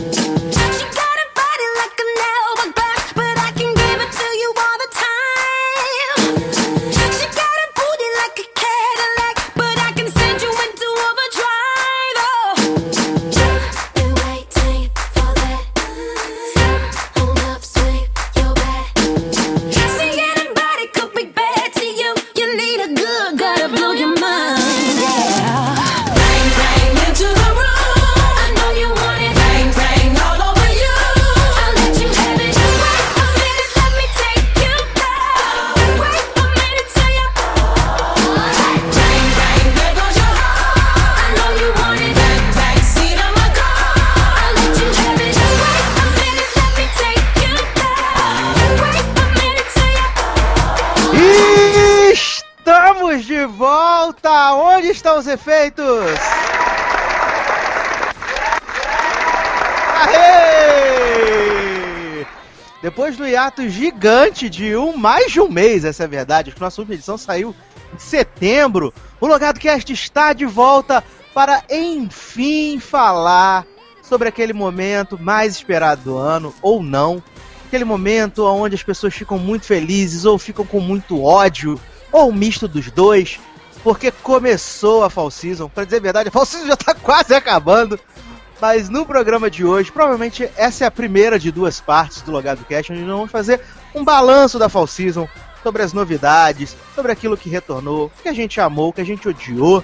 Thank you. Hiato gigante de um mais de um mês, essa é a verdade, a nossa última edição saiu em setembro. O Logado Cast está de volta para enfim falar sobre aquele momento mais esperado do ano, ou não. Aquele momento onde as pessoas ficam muito felizes ou ficam com muito ódio, ou um misto dos dois porque começou a Fall Season. Pra dizer a verdade, a Fall Season já tá quase acabando. Mas no programa de hoje, provavelmente essa é a primeira de duas partes do Logado Cast, onde nós vamos fazer um balanço da Fall Season, sobre as novidades, sobre aquilo que retornou, que a gente amou, que a gente odiou.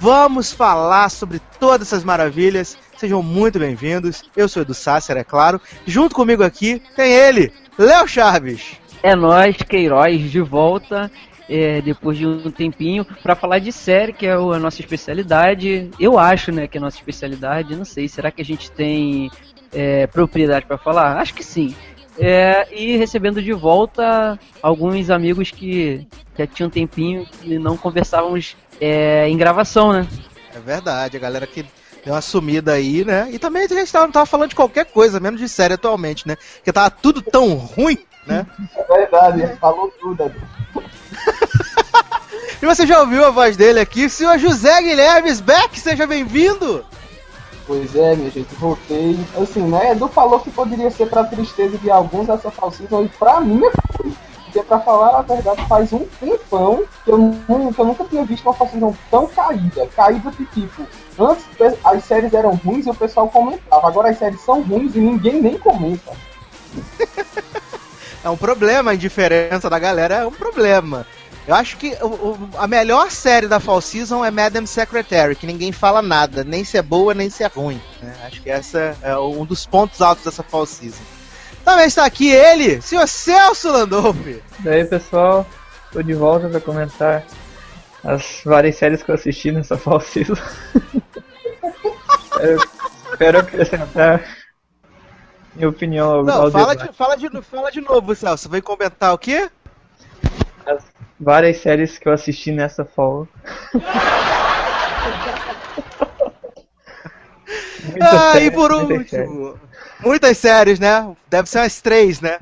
Vamos falar sobre todas essas maravilhas. Sejam muito bem-vindos. Eu sou Edu Sasser, é claro. Junto comigo aqui tem ele, Léo Chaves. É nós, Queiroz, de volta é, depois de um tempinho, para falar de série, que é a nossa especialidade. Eu acho, né, que é a nossa especialidade. Não sei, será que a gente tem é, propriedade para falar? Acho que sim. É, e recebendo de volta alguns amigos que já tinham um tempinho e não conversávamos é, em gravação, né? É verdade, a galera que deu uma sumida aí, né? E também a gente não tava falando de qualquer coisa, menos de série atualmente, né? Porque tava tudo tão ruim, né? É verdade, falou tudo. e você já ouviu a voz dele aqui, senhor José Guilherme Beck, seja bem-vindo! Pois é, minha gente, voltei. Assim, né? Edu falou que poderia ser pra tristeza de alguns essa falsificação, e pra mim foi. Porque, pra falar a verdade, faz um tempão que eu, que eu nunca tinha visto uma falsificação tão caída. Caída de tipo. Antes as séries eram ruins e o pessoal comentava. Agora as séries são ruins e ninguém nem comenta. é um problema, a indiferença da galera é um problema. Eu acho que o, o, a melhor série da Fall Season é Madam Secretary, que ninguém fala nada, nem se é boa, nem se é ruim. Né? Acho que essa é um dos pontos altos dessa Fall Season. Também está aqui ele, senhor Celso Landolfi. E aí, pessoal, estou de volta para comentar as várias séries que eu assisti nessa Fall Season. espero, espero acrescentar minha opinião ao, Não, ao fala de, fala, de, fala de novo, Celso. Vai comentar o quê? As várias séries que eu assisti nessa fall. ah, séries, e por último, muitas séries. muitas séries, né? Deve ser umas três, né?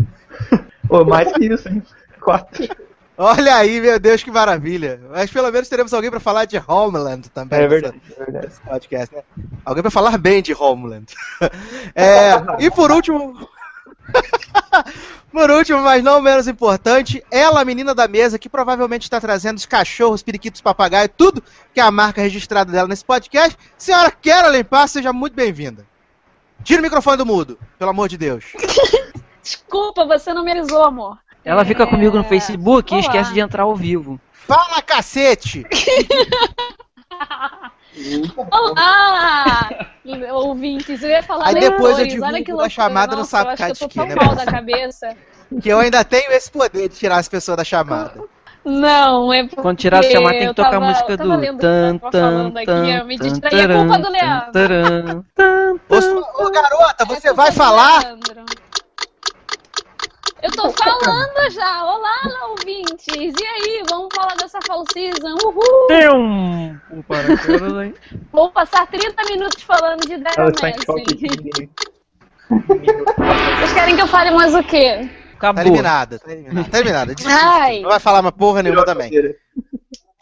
Pô, mais que isso, hein? Quatro. Olha aí, meu Deus, que maravilha. Mas pelo menos teremos alguém para falar de Homeland também. É verdade, é verdade. podcast, né? Alguém para falar bem de Homeland. é, e por último. por último, mas não menos importante, ela, a menina da mesa, que provavelmente está trazendo os cachorros, periquitos, papagaio, tudo que é a marca registrada dela nesse podcast. Senhora Carolyn Paz, seja muito bem-vinda. Tira o microfone do mudo, pelo amor de Deus. Desculpa, você não me amor. Ela fica comigo no é, Facebook e esquece de entrar ao vivo. Fala, cacete! Olá! Ouvintes, eu ia falar Aí depois eu divulgo a chamada no Sapcat aqui, né? mal da cabeça. Que eu ainda tenho esse poder de tirar as pessoas da chamada. Não, é porque Quando tirar a chamada tem que tocar tava, a música do tan tan tan me distraí, é culpa do Leandro. Ô, garota, você vai falar? Eu tô falando já. Olá, ouvintes. E aí, vamos falar dessa fall season? Uhul! Tem um... um Vou passar 30 minutos falando de Dragon Messi. Vocês querem que eu fale mais o quê? Acabou. Tá eliminada, tá eliminada. Tá eliminada. Não vai falar uma porra nenhuma também.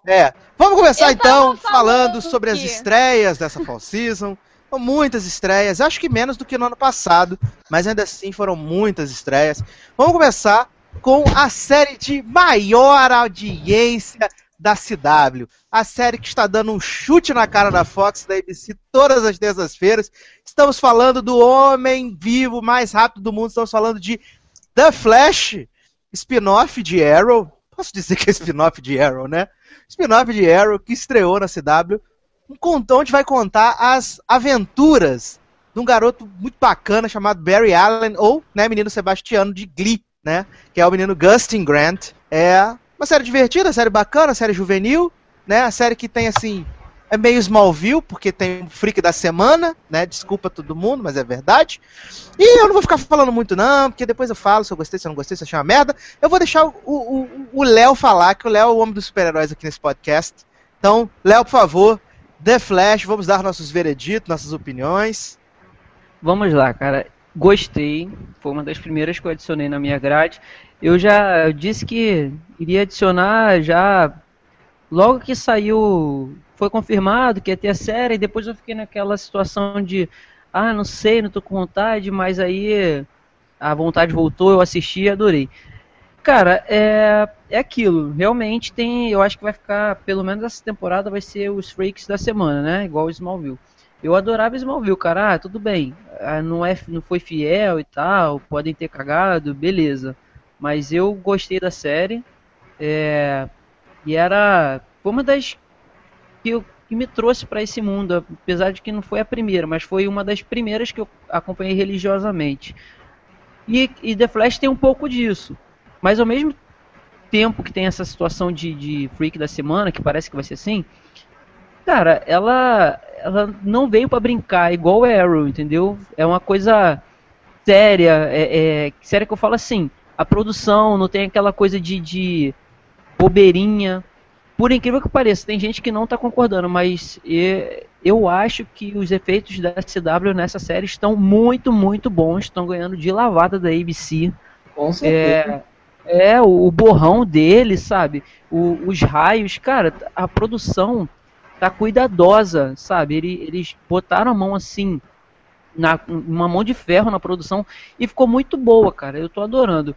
É. Vamos começar então falando sobre as estreias dessa fall season Muitas estreias, acho que menos do que no ano passado, mas ainda assim foram muitas estreias. Vamos começar com a série de maior audiência da CW. A série que está dando um chute na cara da Fox, da ABC, todas as terças-feiras. Estamos falando do homem vivo mais rápido do mundo. Estamos falando de The Flash, spin-off de Arrow. Posso dizer que é spin-off de Arrow, né? Spin-off de Arrow que estreou na CW. Um contão onde vai contar as aventuras de um garoto muito bacana chamado Barry Allen, ou, né, menino Sebastiano de Glee, né? Que é o menino Gustin Grant. É uma série divertida, série bacana, série juvenil, né? A série que tem assim. É meio Smallville, porque tem o freak da semana, né? Desculpa todo mundo, mas é verdade. E eu não vou ficar falando muito, não, porque depois eu falo se eu gostei, se eu não gostei, se eu achei uma merda. Eu vou deixar o Léo falar, que o Léo é o homem dos super-heróis aqui nesse podcast. Então, Léo, por favor, The Flash, vamos dar nossos vereditos, nossas opiniões. Vamos lá, cara. Gostei. Foi uma das primeiras que eu adicionei na minha grade. Eu já disse que iria adicionar já logo que saiu, foi confirmado que ia ter a série, e depois eu fiquei naquela situação de ah, não sei, não tô com vontade, mas aí a vontade voltou, eu assisti e adorei. Cara, é, é aquilo, realmente tem, eu acho que vai ficar, pelo menos essa temporada vai ser os freaks da semana, né? Igual o Smallville. Eu adorava Smallville, cara, ah, tudo bem, ah, não, é, não foi fiel e tal, podem ter cagado, beleza. Mas eu gostei da série. É, e era uma das que, eu, que me trouxe para esse mundo, apesar de que não foi a primeira, mas foi uma das primeiras que eu acompanhei religiosamente. E, e The Flash tem um pouco disso. Mas ao mesmo tempo que tem essa situação de, de freak da semana, que parece que vai ser assim, cara, ela, ela não veio para brincar, igual o Arrow, entendeu? É uma coisa séria, é, é, séria que eu falo assim, a produção não tem aquela coisa de, de bobeirinha. Por incrível que pareça, tem gente que não está concordando, mas eu acho que os efeitos da CW nessa série estão muito, muito bons. Estão ganhando de lavada da ABC. Com certeza. É, é o, o borrão dele, sabe? O, os raios, cara, a produção tá cuidadosa, sabe? Eles botaram a mão assim na, uma mão de ferro na produção e ficou muito boa, cara. Eu tô adorando.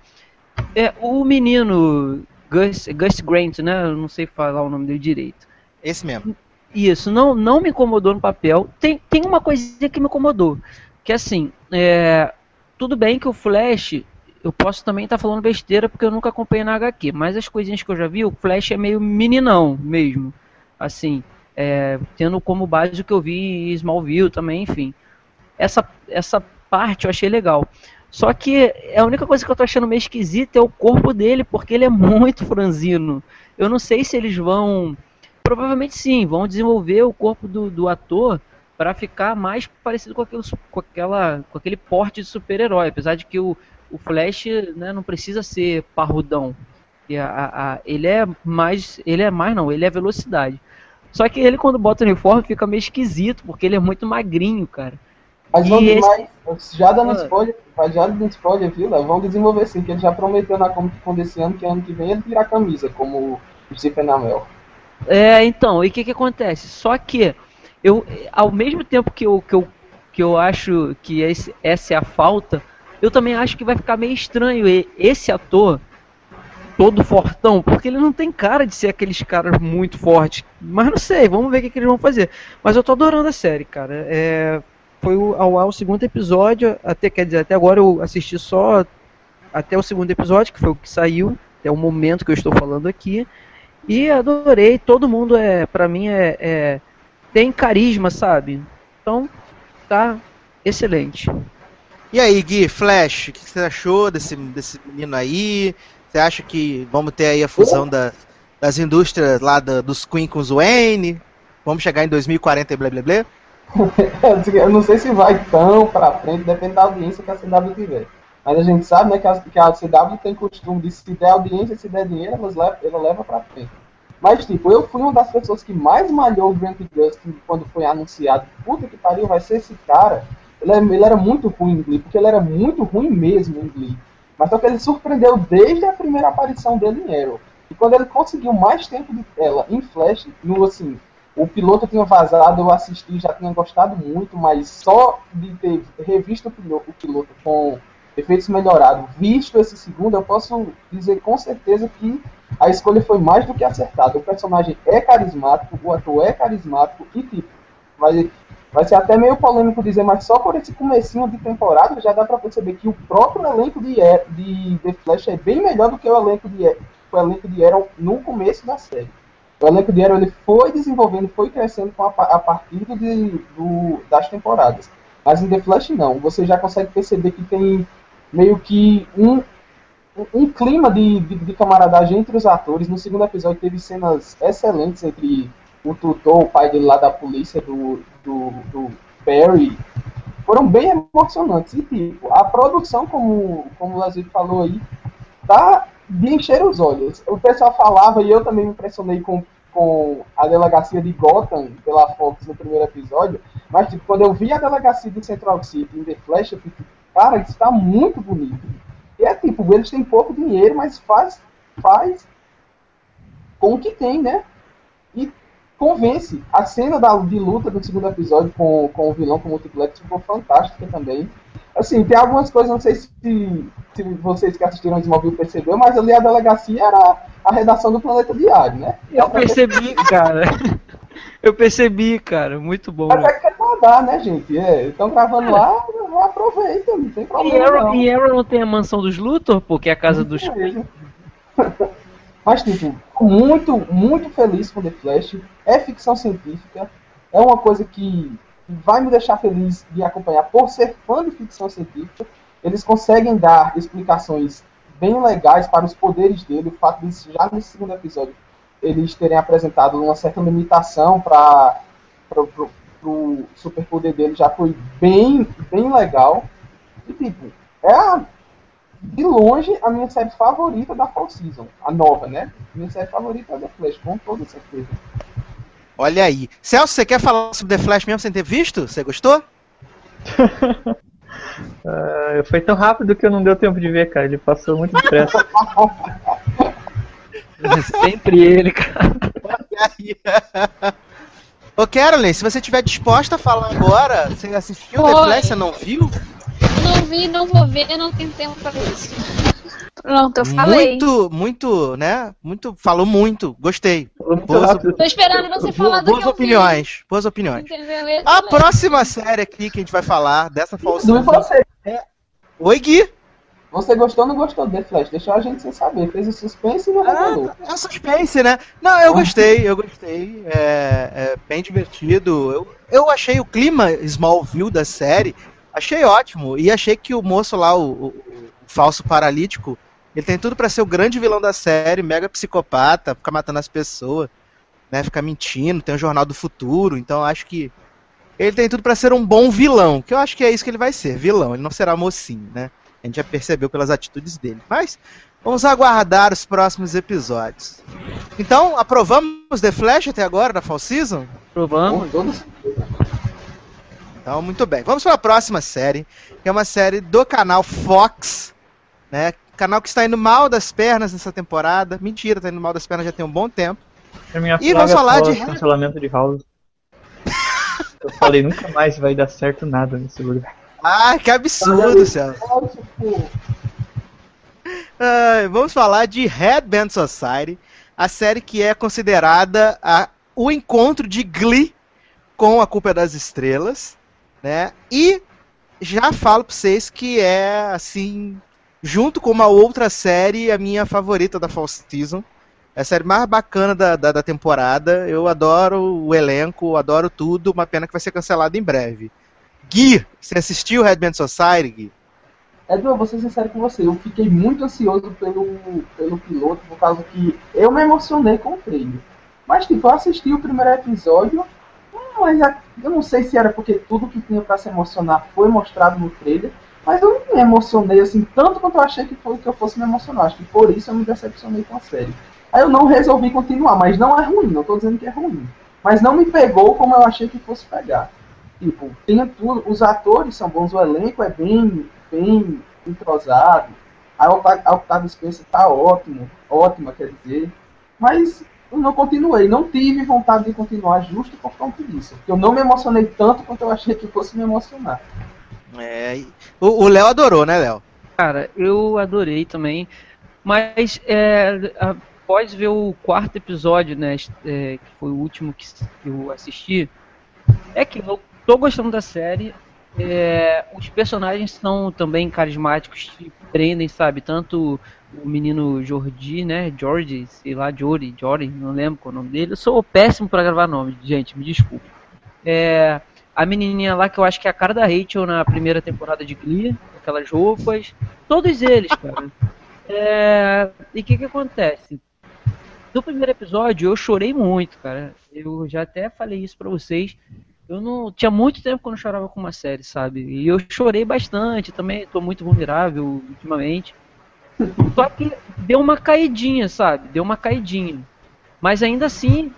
É, o menino Gus, Gus Grant, né? Eu não sei falar o nome dele direito. Esse mesmo. Isso, não, não me incomodou no papel. Tem, tem uma coisinha que me incomodou. Que assim, é, tudo bem que o Flash, eu posso também estar tá falando besteira porque eu nunca acompanhei na HQ, mas as coisinhas que eu já vi, o Flash é meio meninão mesmo. Assim, é, tendo como base o que eu vi em Smallville também, enfim essa, essa parte eu achei legal. Só que a única coisa que eu tô achando meio esquisita é o corpo dele, porque ele é muito franzino. Eu não sei se eles vão. Provavelmente sim, vão desenvolver o corpo do, do ator para ficar mais parecido com, aquele, com, aquela, com aquele porte de super-herói. Apesar de que o, o Flash né, não precisa ser parrudão. A, a, a, ele é mais. Ele é mais não, ele é velocidade. Só que ele quando bota o uniforme fica meio esquisito, porque ele é muito magrinho, cara. Mas vão esse... já dando ah. spoiler, já dando spoiler, viu? Vão desenvolver sim, que ele já prometeu na Comic Con desse ano que ano que vem ele tira a camisa, como o Stephen Amell. É, então, e o que que acontece? Só que eu, ao mesmo tempo que eu, que eu, que eu acho que esse, essa é a falta, eu também acho que vai ficar meio estranho esse ator todo fortão, porque ele não tem cara de ser aqueles caras muito fortes. Mas não sei, vamos ver o que, que eles vão fazer. Mas eu tô adorando a série, cara. É, foi o, ao, ao segundo episódio, até quer dizer, até agora eu assisti só até o segundo episódio, que foi o que saiu, até o momento que eu estou falando aqui. E adorei, todo mundo é, pra mim é, é tem carisma, sabe? Então, tá excelente. E aí, Gui, Flash, o que você achou desse, desse menino aí? Você acha que vamos ter aí a fusão da, das indústrias lá da, dos Queen com os Wayne? Vamos chegar em 2040 e blá blá blá? eu não sei se vai tão pra frente, depende da audiência que a CW tiver. Mas a gente sabe né, que, a, que a CW tem costume de se der audiência, se der dinheiro, elas leva, ela leva pra frente. Mas, tipo, eu fui uma das pessoas que mais malhou o Grant Gustin quando foi anunciado. Puta que pariu, vai ser esse cara. Ele, é, ele era muito ruim em Glee, porque ele era muito ruim mesmo em Glee. Mas só que ele surpreendeu desde a primeira aparição dele em Arrow. E quando ele conseguiu mais tempo de tela em Flash, no, assim, O piloto tinha vazado, eu assisti, já tinha gostado muito, mas só de ter revisto o piloto, o piloto com efeitos melhorados, visto esse segundo, eu posso dizer com certeza que a escolha foi mais do que acertada. O personagem é carismático, o ator é carismático e tipo, vai, vai ser até meio polêmico dizer, mas só por esse comecinho de temporada já dá para perceber que o próprio elenco de, de The Flash é bem melhor do que o elenco de, o elenco de Arrow no começo da série. O elenco de Arrow ele foi desenvolvendo, foi crescendo a, a partir de, do, das temporadas. Mas em The Flash não. Você já consegue perceber que tem meio que um, um clima de, de, de camaradagem entre os atores. No segundo episódio teve cenas excelentes entre o tutor, o pai dele lá da polícia, do, do, do Barry. Foram bem emocionantes. E tipo, a produção, como, como o Lazico falou aí, tá de encher os olhos. O pessoal falava, e eu também me impressionei com com a delegacia de Gotham pela Fox no primeiro episódio, mas tipo, quando eu vi a delegacia de Central City em The Flash, eu fiquei, cara, isso tá muito bonito. E é tipo, eles têm pouco dinheiro, mas faz, faz com o que tem, né? E convence. A cena da, de luta do segundo episódio com, com o vilão, com o multiplex, ficou fantástica também. Assim, tem algumas coisas, não sei se, se vocês que assistiram Smallville percebeu, mas ali a delegacia era a redação do Planeta Diário, né? Eu percebi, cara. Eu percebi, cara. Muito bom. Mas é que é dar, né, gente? Estão é, gravando lá, aproveita, não tem problema. E Arrow não, e Arrow não tem a mansão dos Luthor, porque é a casa dos. Mas, tipo, muito, muito feliz com The Flash. É ficção científica. É uma coisa que vai me deixar feliz de acompanhar por ser fã de ficção científica. Eles conseguem dar explicações bem legais para os poderes dele. O fato de já nesse segundo episódio eles terem apresentado uma certa limitação para o superpoder dele já foi bem, bem legal. E tipo, é a, de longe a minha série favorita da Fall Season, a nova, né? Minha série favorita é The Flash, com toda certeza. Olha aí. Celso, você quer falar sobre The Flash mesmo sem ter visto? Você gostou? uh, foi tão rápido que eu não deu tempo de ver, cara. Ele passou muito depressa. Sempre ele, cara. Ô, Carolyn, se você estiver disposta a falar agora, você assistiu Foi. The Flash, você não viu? Não vi, não vou ver, não tenho tempo pra isso. Pronto, eu falei. Muito, muito, né? Muito, falou muito, gostei. Boas, Tô esperando você falar do boas que opiniões, vi. Boas opiniões. A próxima série aqui que a gente vai falar, dessa falsa. É... Oi, Gui. Você gostou ou não gostou do The Flash? Deixou a gente sem saber. Fez o suspense e não revelou. Ah, é suspense, né? Não, eu gostei, eu gostei. É, é, bem divertido. Eu, eu achei o clima Smallville da série, achei ótimo. E achei que o moço lá, o, o, o falso paralítico, ele tem tudo para ser o grande vilão da série, mega psicopata, ficar matando as pessoas, né? Ficar mentindo, tem o Jornal do Futuro, então acho que ele tem tudo para ser um bom vilão, que eu acho que é isso que ele vai ser, vilão, ele não será mocinho, né? A gente já percebeu pelas atitudes dele. Mas vamos aguardar os próximos episódios. Então, aprovamos The Flash até agora, da Fall Season? Aprovamos. Então, muito bem. Vamos para a próxima série, que é uma série do canal Fox, né? Canal que está indo mal das pernas nessa temporada. Mentira, está indo mal das pernas já tem um bom tempo. e vamos falar de cancelamento de House. Eu falei, nunca mais vai dar certo nada nesse lugar. Ah, que absurdo, Celso. Uh, vamos falar de Headband Society, a série que é considerada a, o encontro de Glee com A Culpa é das Estrelas, né? E já falo pra vocês que é, assim, junto com uma outra série, a minha favorita da Fall Season. É a série mais bacana da, da, da temporada. Eu adoro o elenco, adoro tudo. Uma pena que vai ser cancelado em breve. Gui, você assistiu Red Band Society, Gui? Edson, vou ser sincero com você, eu fiquei muito ansioso pelo, pelo piloto, por causa que eu me emocionei com o trailer. Mas, tipo, eu assisti o primeiro episódio, mas eu não sei se era porque tudo que tinha para se emocionar foi mostrado no trailer, mas eu não me emocionei assim, tanto quanto eu achei que foi que eu fosse me emocionar. Acho que por isso eu me decepcionei com a série. Aí eu não resolvi continuar, mas não é ruim, não estou dizendo que é ruim. Mas não me pegou como eu achei que fosse pegar. Tipo, tem tudo, os atores são bons, o elenco é bem, bem entrosado. A Octavia Spencer tá ótimo, ótima, quer dizer. Mas eu não continuei. Não tive vontade de continuar justo por conta disso. Eu não me emocionei tanto quanto eu achei que fosse me emocionar. É, o Léo adorou, né, Léo? Cara, eu adorei também. Mas é, após ver o quarto episódio, né? é, que foi o último que eu assisti, é que eu tô gostando da série. é, os personagens são também carismáticos, te prendem, sabe? Tanto o menino Jordi, né? George, sei lá, Jory, Jory, não lembro qual é o nome dele. Eu sou péssimo pra gravar nome, gente, me desculpe. É, a menininha lá que eu acho que é a cara da Rachel na primeira temporada de Glee, aquelas roupas, todos eles, cara. É, e o que que acontece? No primeiro episódio eu chorei muito, cara. Eu já até falei isso pra vocês. Eu não tinha muito tempo que eu não chorava com uma série, sabe? E eu chorei bastante também, tô muito vulnerável ultimamente. Só que deu uma caidinha, sabe? Deu uma caidinha. Mas ainda assim,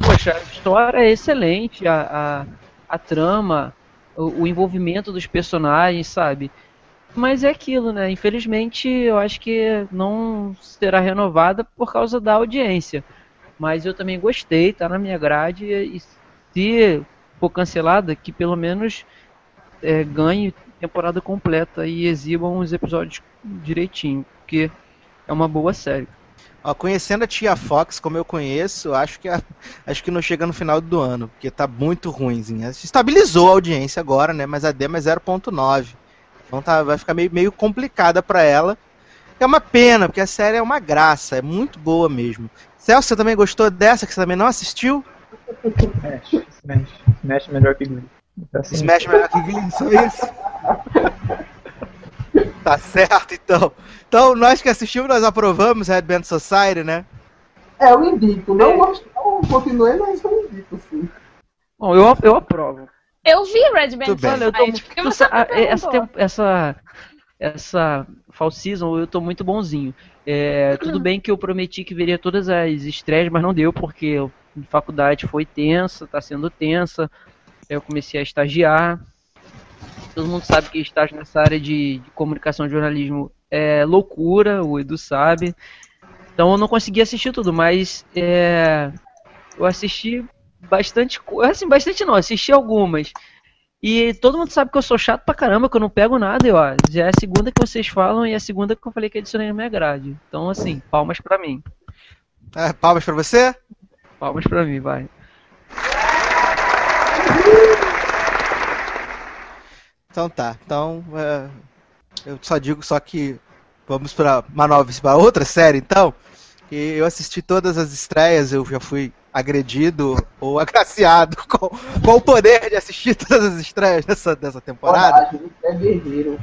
poxa, a história é excelente, a, a, a trama, o, o envolvimento dos personagens, sabe? Mas é aquilo, né? Infelizmente, eu acho que não será renovada por causa da audiência. Mas eu também gostei, tá na minha grade. E se for cancelada, que pelo menos é, ganhe temporada completa e exibam os episódios direitinho. Porque é uma boa série. Ó, conhecendo a Tia Fox como eu conheço, acho que, a- acho que não chega no final do ano, porque tá muito ruimzinha. Estabilizou a audiência agora, né? Mas a Dema é 0.9. Então tá, vai ficar meio, meio complicada pra ela. É uma pena, porque a série é uma graça, é muito boa mesmo. Celso, você também gostou dessa, que você também não assistiu? Smash, Smash. Smash melhor que Glee. Assim, Smash melhor que Glee, só isso? tá certo, então. Então, nós que assistimos, nós aprovamos Red Band Society, né? É, eu indico. Não É. não continuei, mas eu indico, sim. Bom, eu, eu aprovo. Eu vi Red Band bem. Olha, eu tô Society, muito. porque você essa, essa, essa fall season eu tô muito bonzinho. É, tudo bem que eu prometi que veria todas as estreias, mas não deu, porque a faculdade foi tensa, tá sendo tensa. Eu comecei a estagiar. Todo mundo sabe que estágio nessa área de, de comunicação e jornalismo é loucura, o Edu sabe. Então eu não consegui assistir tudo, mas é, eu assisti bastante coisa. Assim, bastante não, assisti algumas. E todo mundo sabe que eu sou chato pra caramba, que eu não pego nada, e ó, já é a segunda que vocês falam e é a segunda que eu falei que adicionei na minha grade. Então, assim, palmas pra mim. Ah, palmas pra você? Palmas pra mim, vai. Então tá. Então, é, eu só digo só que vamos pra Manobras para outra série, então. E eu assisti todas as estreias, eu já fui agredido ou agraciado com, com o poder de assistir todas as estreias dessa, dessa temporada. Coragem, é guerreiro.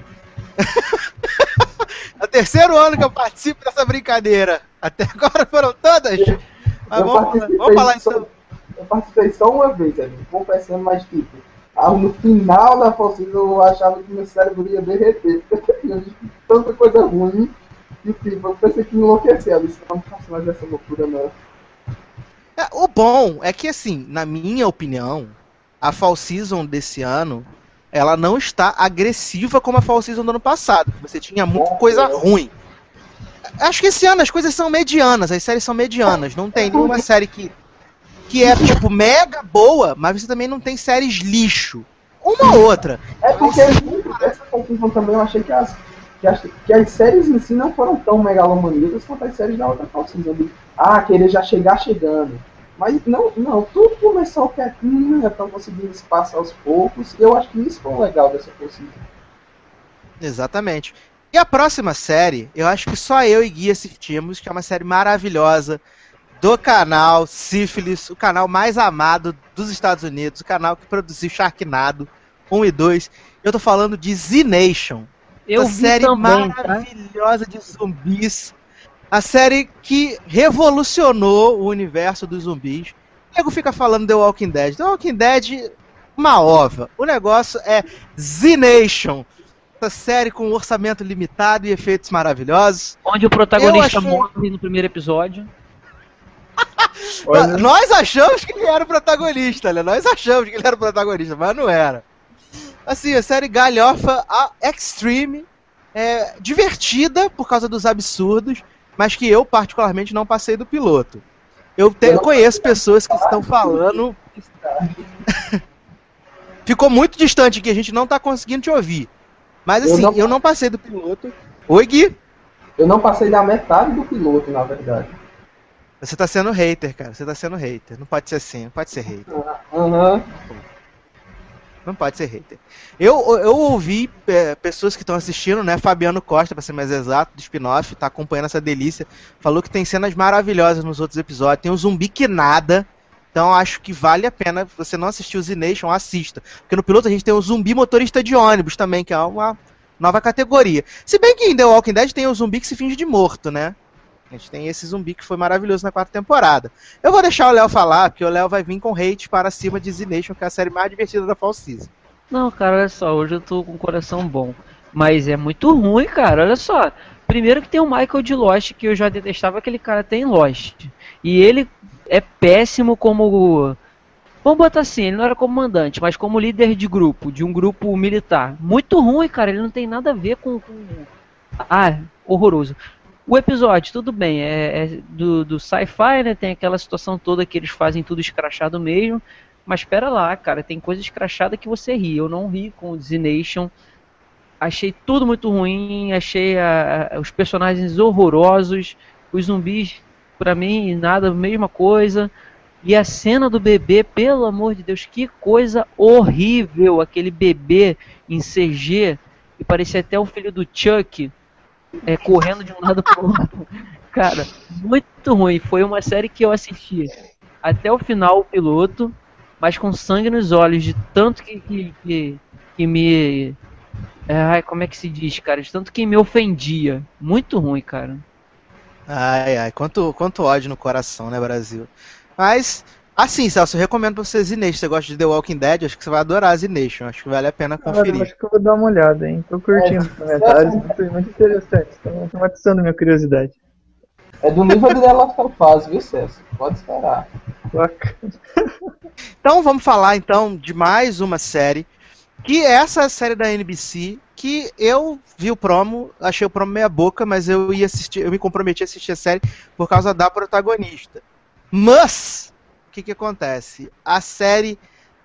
É o terceiro ano que eu participo dessa brincadeira. Até agora foram todas. Mas Eu vamos, vamos falar só- então. Eu participei só uma vez, amigo, confessando, mas tipo, no final da falsiza eu achava que meu cérebro ia derreter. Eu tanta coisa ruim e tipo, eu pensei que me enlouquecia. Eu disse, não faço mais essa loucura não. É, o bom é que, assim, na minha opinião, a Fall Season desse ano, ela não está agressiva como a Fall Season do ano passado. Você tinha muita coisa ruim. Acho que esse ano as coisas são medianas, as séries são medianas. Não tem nenhuma série que, que é, tipo, mega boa, mas você também não tem séries lixo. Uma ou outra. É porque essa conclusão também eu achei que as, que as, que as séries em si não foram tão megalomaníacas quanto as séries da outra. De, ah, querer já chegar chegando. Mas não, não, tudo começou quietinho, já estão conseguindo espaço aos poucos. Eu acho que isso foi o legal dessa falsiza. Exatamente. E a próxima série, eu acho que só eu e Gui assistimos, que é uma série maravilhosa do canal Sífilis, o canal mais amado dos Estados Unidos, o canal que produziu Sharknado 1 e 2. Eu tô falando de Z Nation, Eu vi série também, tá? maravilhosa de zumbis. A série que revolucionou o universo dos zumbis. O nego fica falando The Walking Dead. The Walking Dead, uma ova. O negócio é Z Nation. Essa série com um orçamento limitado e efeitos maravilhosos. Onde o protagonista achei- morre no primeiro episódio. Olha, Nós achamos que ele era o protagonista, né? Nós achamos que ele era o protagonista, mas não era. Assim, a série galhofa a extreme, é divertida por causa dos absurdos, mas que eu particularmente não passei do piloto. Eu, te- eu conheço pessoas que estão falando. Ficou muito distante aqui, a gente não tá conseguindo te ouvir. Mas Eu assim, não- eu não passei do piloto. Oi, Gui. Eu não passei da metade do piloto, na verdade. Você tá sendo hater, cara. Você tá sendo hater. Não pode ser assim, não pode ser hater. Aham. Não pode ser hater. Eu, eu ouvi é, pessoas que estão assistindo, né? Fabiano Costa, pra ser mais exato, do spin-off, tá acompanhando essa delícia. Falou que tem cenas maravilhosas nos outros episódios. Tem um zumbi que nada. Então acho que vale a pena você não assistir o Z Nation, assista. Porque no piloto a gente tem o zumbi motorista de ônibus também, que é uma nova categoria. Se bem que em The Walking Dead tem o zumbi que se finge de morto, né? A gente tem esse zumbi que foi maravilhoso na quarta temporada. Eu vou deixar o Léo falar, porque o Léo vai vir com hate para cima de Z Nation, que é a série mais divertida da Fall Season. Não, cara, olha só, hoje eu tô com o coração bom. Mas é muito ruim, cara, olha só. Primeiro que tem o Michael de Lost, que eu já detestava aquele cara tem Lost. E ele é péssimo como. Vamos botar assim, ele não era comandante, mas como líder de grupo, de um grupo militar. Muito ruim, cara, ele não tem nada a ver com. com... Ah, horroroso. O episódio, tudo bem, é, é do, do sci-fi, né? Tem aquela situação toda que eles fazem tudo escrachado mesmo. Mas espera lá, cara, tem coisa escrachada que você ri. Eu não ri com o Z Nation. Achei tudo muito ruim, achei a- a- os personagens horrorosos, os zumbis, pra mim, nada, mesma coisa. E a cena do bebê, pelo amor de Deus, que coisa horrível! Aquele bebê em CG, que parecia até o filho do Chuck, é, correndo de um lado pro outro. Cara, muito ruim. Foi uma série que eu assisti até o final, o piloto, mas com sangue nos olhos, de tanto que, que, que, que me. Ai, como é que se diz, cara? De tanto que me ofendia. Muito ruim, cara. Ai, ai, quanto, quanto ódio no coração, né, Brasil? Mas, assim, Celso, eu recomendo pra você Z Nation. Você gosta de The Walking Dead, acho que você vai adorar Z Nation. Acho que vale a pena Cara, eu conferir. acho que eu vou dar uma olhada, hein? Tô curtindo os comentários, foi muito interessante. Estão atiçando minha curiosidade. É do nível de The Last of Us, viu, Celso? Pode esperar. Bacana. Então vamos falar então de mais uma série, que é essa série da NBC, que eu vi o promo, achei o promo meia boca, mas eu ia assistir, eu me comprometi a assistir a série por causa da protagonista. Mas que que acontece? A série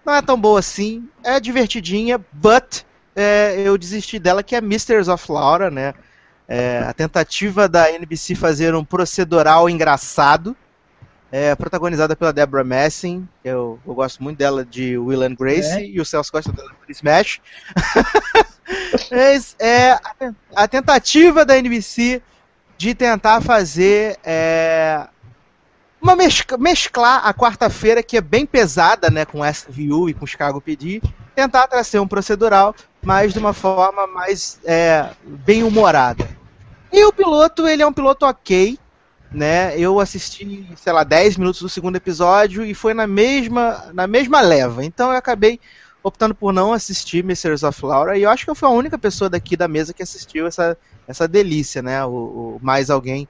não é tão boa assim, é divertidinha, but é, eu desisti dela, que é Misters of Laura, né? É, a tentativa da NBC fazer um procedural engraçado, é protagonizada pela Deborah Messing. Eu, eu gosto muito dela de Will and Grace e o Celso gosta dela por Smash. Mas, é a, a tentativa da NBC de tentar fazer é, uma mescla- mesclar a quarta-feira que é bem pesada, né, com SVU e com Chicago PD, tentar trazer um procedural, mas de uma forma mais é, bem humorada. E o piloto, ele é um piloto ok, né? Eu assisti, sei lá, 10 minutos do segundo episódio e foi na mesma, na mesma leva. Então eu acabei optando por não assistir Misters of Laura e eu acho que eu fui a única pessoa daqui da mesa que assistiu essa, essa delícia, né? O, o- mais alguém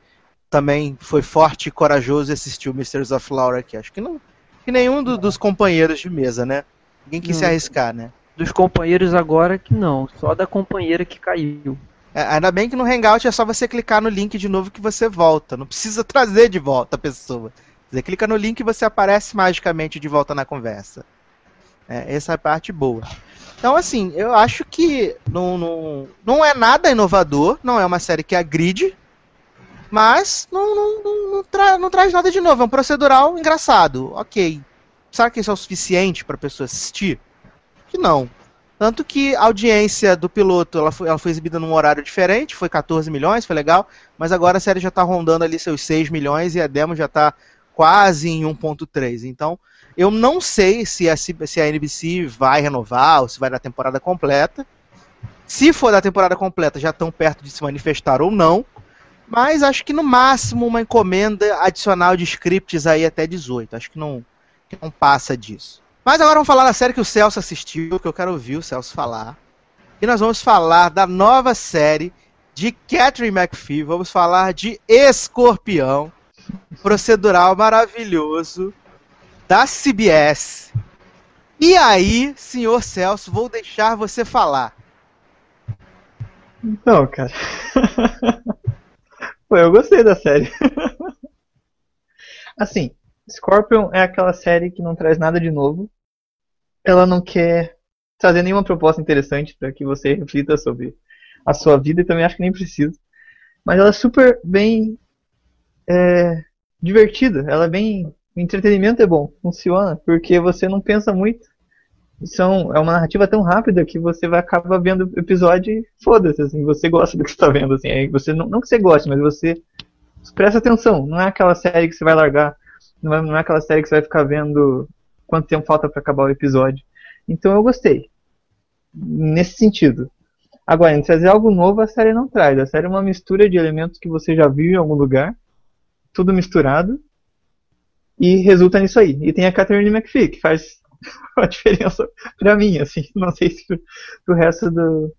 também foi forte e corajoso e assistiu Misters of Laura aqui. Acho que não, que nenhum do- dos companheiros de mesa, né? Ninguém quis se Não. arriscar, né? Dos companheiros agora que não, só da companheira que caiu. É, Ainda bem que no Hangout é só você clicar no link de novo que você volta. Não precisa trazer de volta a pessoa. Você clica no link e você aparece magicamente de volta na conversa. É, essa é a parte boa. Então, assim, eu acho que não, não, não é nada inovador, não é uma série que agride, mas não, não, não, não, tra- não traz nada de novo. É um procedural engraçado, ok. Será que isso é o suficiente para a pessoa assistir? Que não. Tanto que a audiência do piloto ela foi, ela foi exibida num horário diferente, foi 14 milhões, foi legal, mas agora a série já está rondando ali seus 6 milhões e a demo já está quase em 1.3. Então, eu não sei se a, se a NBC vai renovar ou se vai dar temporada completa. Se for da temporada completa, já estão perto de se manifestar ou não. Mas acho que no máximo uma encomenda adicional de scripts aí até 18. Acho que não, que não passa disso. Mas agora vamos falar da série que o Celso assistiu, que eu quero ouvir o Celso falar. E nós vamos falar da nova série de Catherine McPhee. Vamos falar de Escorpião. Procedural maravilhoso da CBS. E aí, senhor Celso, vou deixar você falar. Então, cara. Pô, eu gostei da série. assim, Scorpion é aquela série que não traz nada de novo. Ela não quer trazer nenhuma proposta interessante para que você reflita sobre a sua vida e também acho que nem precisa. Mas ela é super bem é, divertida. Ela é bem. O entretenimento é bom, funciona, porque você não pensa muito. São, é uma narrativa tão rápida que você vai acabar vendo episódio e foda-se, assim, você gosta do que está vendo, assim, aí você não, não que você goste, mas você presta atenção, não é aquela série que você vai largar, não é, não é aquela série que você vai ficar vendo quanto tempo falta para acabar o episódio. Então eu gostei. Nesse sentido. Agora, trazer algo novo, a série não traz. A série é uma mistura de elementos que você já viu em algum lugar, tudo misturado, e resulta nisso aí. E tem a Catherine McPhee, que faz a diferença pra mim, assim. Não sei se pro, resto do.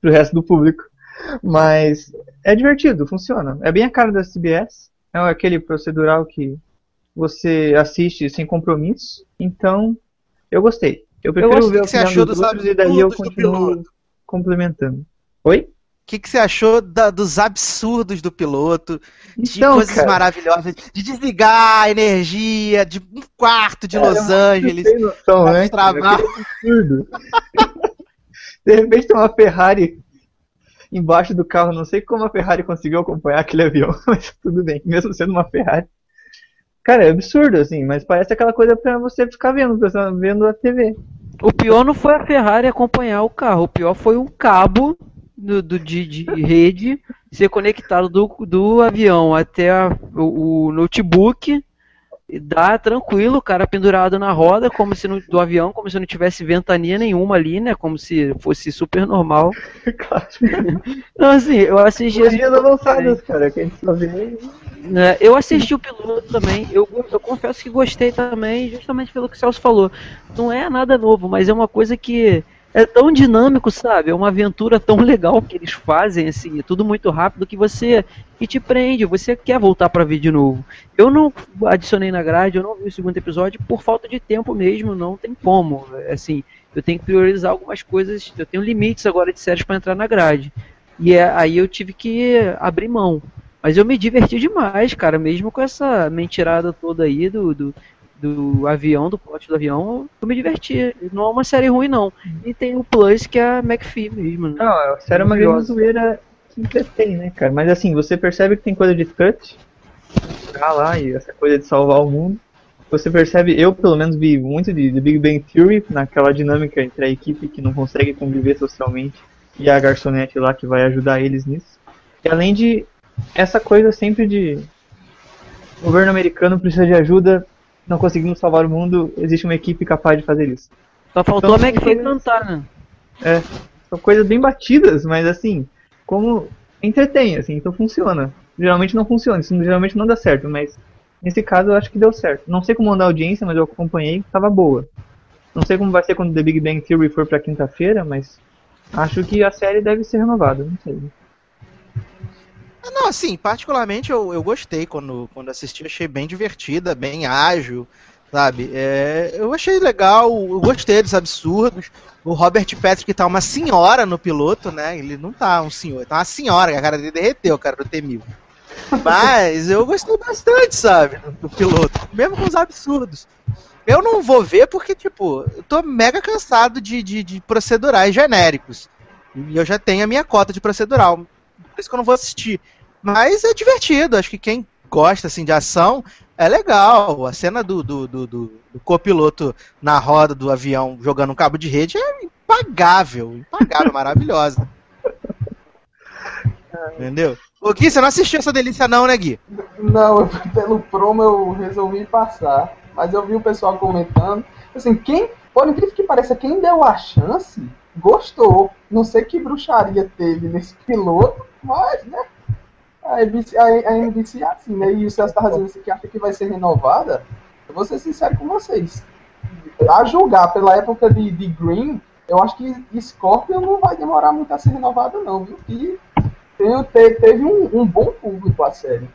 pro resto do público. Mas é divertido, funciona. É bem a cara da CBS. É aquele procedural que você assiste sem compromisso. Então, eu gostei. Eu prefiro Eu ver que o você final achou dos outros e daí eu continuo piloto? complementando. Oi? O que, que você achou da- dos absurdos do piloto? De Então, coisas cara. maravilhosas, de desligar a energia de um quarto de Cara, Los Angeles. Sem noção, né? cara? Que absurdo. De repente tem uma Ferrari embaixo do carro. Não sei como a Ferrari conseguiu acompanhar aquele avião, mas tudo bem, mesmo sendo uma Ferrari. Cara, é absurdo, assim, mas parece aquela coisa pra você ficar vendo, pensando- vendo a TV. O pior não foi a Ferrari acompanhar o carro, o pior foi um cabo do, do- de, de rede ser conectado do, do avião até a- o, o notebook e dar tranquilo, o cara pendurado na roda como se não- do avião, como se não tivesse ventania nenhuma ali, né? Como se fosse super normal. claro. Então, assim, eu assisti. Tecnologias avançadas, cara, que a gente só vê. né, eu assisti o piloto também, eu, eu confesso que gostei também, justamente pelo que o Celso falou. Não é nada novo, mas é uma coisa que é tão dinâmico, sabe? É uma aventura tão legal que eles fazem, assim, é tudo muito rápido que você que te prende, você quer voltar pra ver de novo. Eu não adicionei na grade, eu não vi o segundo episódio por falta de tempo mesmo, não tem como. Assim, eu tenho que priorizar algumas coisas, eu tenho limites agora de séries pra entrar na grade. E é, aí eu tive que abrir mão. Mas eu me diverti demais, cara, mesmo com essa mentirada toda aí do, do, do avião, do plot do avião, eu me diverti. Não é uma série ruim, não. E tem o Plus, que é a McPhee mesmo. Né? Não, a série é uma grande zoeira que entretém, né, cara? Mas assim, você percebe que tem coisa de cut, tá lá, e essa coisa de salvar o mundo. Você percebe, eu pelo menos vi muito de, de Big Bang Theory, naquela dinâmica entre a equipe que não consegue conviver socialmente e a garçonete lá que vai ajudar eles nisso. E além de essa coisa sempre de o governo americano precisa de ajuda, não conseguimos salvar o mundo, existe uma equipe capaz de fazer isso. Só faltou Então, a coisas- cantar, né? É, são coisas bem batidas, mas assim, como entretém, assim, então funciona. Geralmente não funciona, isso geralmente não dá certo, mas nesse caso eu acho que deu certo. Não sei como andar a audiência, mas eu acompanhei, tava boa. Não sei como vai ser quando The Big Bang Theory for pra quinta-feira, mas acho que a série deve ser renovada, não sei. Ah, Não, assim, particularmente eu, eu gostei quando, quando assisti, achei bem divertida, bem ágil, sabe? É, eu achei legal, eu gostei dos absurdos. O Robert Patrick tá uma senhora no piloto, né? Ele não tá um senhor, tá uma senhora, a cara dele derreteu, cara do T-1000. Mas eu gostei bastante, sabe, do piloto, mesmo com os absurdos. Eu não vou ver porque, tipo, eu tô mega cansado de, de, de procedurais genéricos. E eu já tenho a minha cota de procedural. Por isso que eu não vou assistir. Mas é divertido. Acho que quem gosta assim, de ação é legal. A cena do, do, do, do- do copiloto na roda do avião jogando um cabo de rede é impagável. Impagável, maravilhosa. Entendeu? Ô Gui, você não assistiu essa delícia não, né, Gui? Não, pelo promo eu resolvi passar. Mas eu vi o pessoal comentando. Assim, quem, por incrível que pareça, quem deu a chance, gostou. Não sei que bruxaria teve nesse piloto, mas, né? A NBC, a, a NBC é assim, né? E o Celso tá dizendo assim, que acha que vai ser renovada. Eu vou ser sincero com vocês. A julgar pela época de, de Green, eu acho que Scorpion não vai demorar muito a ser renovada, não, viu? E tem- te- teve um, um bom público a série.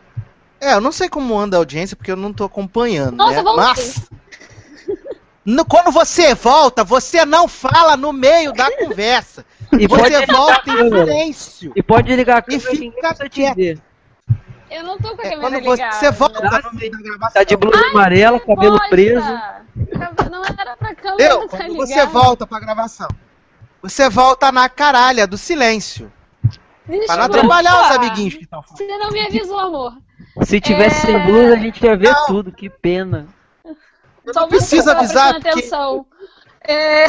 É, eu não sei como anda a audiência porque eu não tô acompanhando, Nossa, né? vamos Mas no- quando você volta, você não fala no meio da conversa. E Você volta em silêncio. e pode ligar a câmera E fica quieto. Eu não tô com a É, câmera quando você, ligada. você volta no meio da gravação. Tá de blusa amarela, cabelo preso. Não era pra câmera Entendeu? tá Quando você volta pra gravação. Você volta na caralha do silêncio. Pra não Desculpa. atrapalhar os amiguinhos que estão falando. Você não me avisou, amor. Se tivesse sem blusa, a gente ia ver tudo. Que pena. Só Não precisa avisar, prestando porque- atenção. É,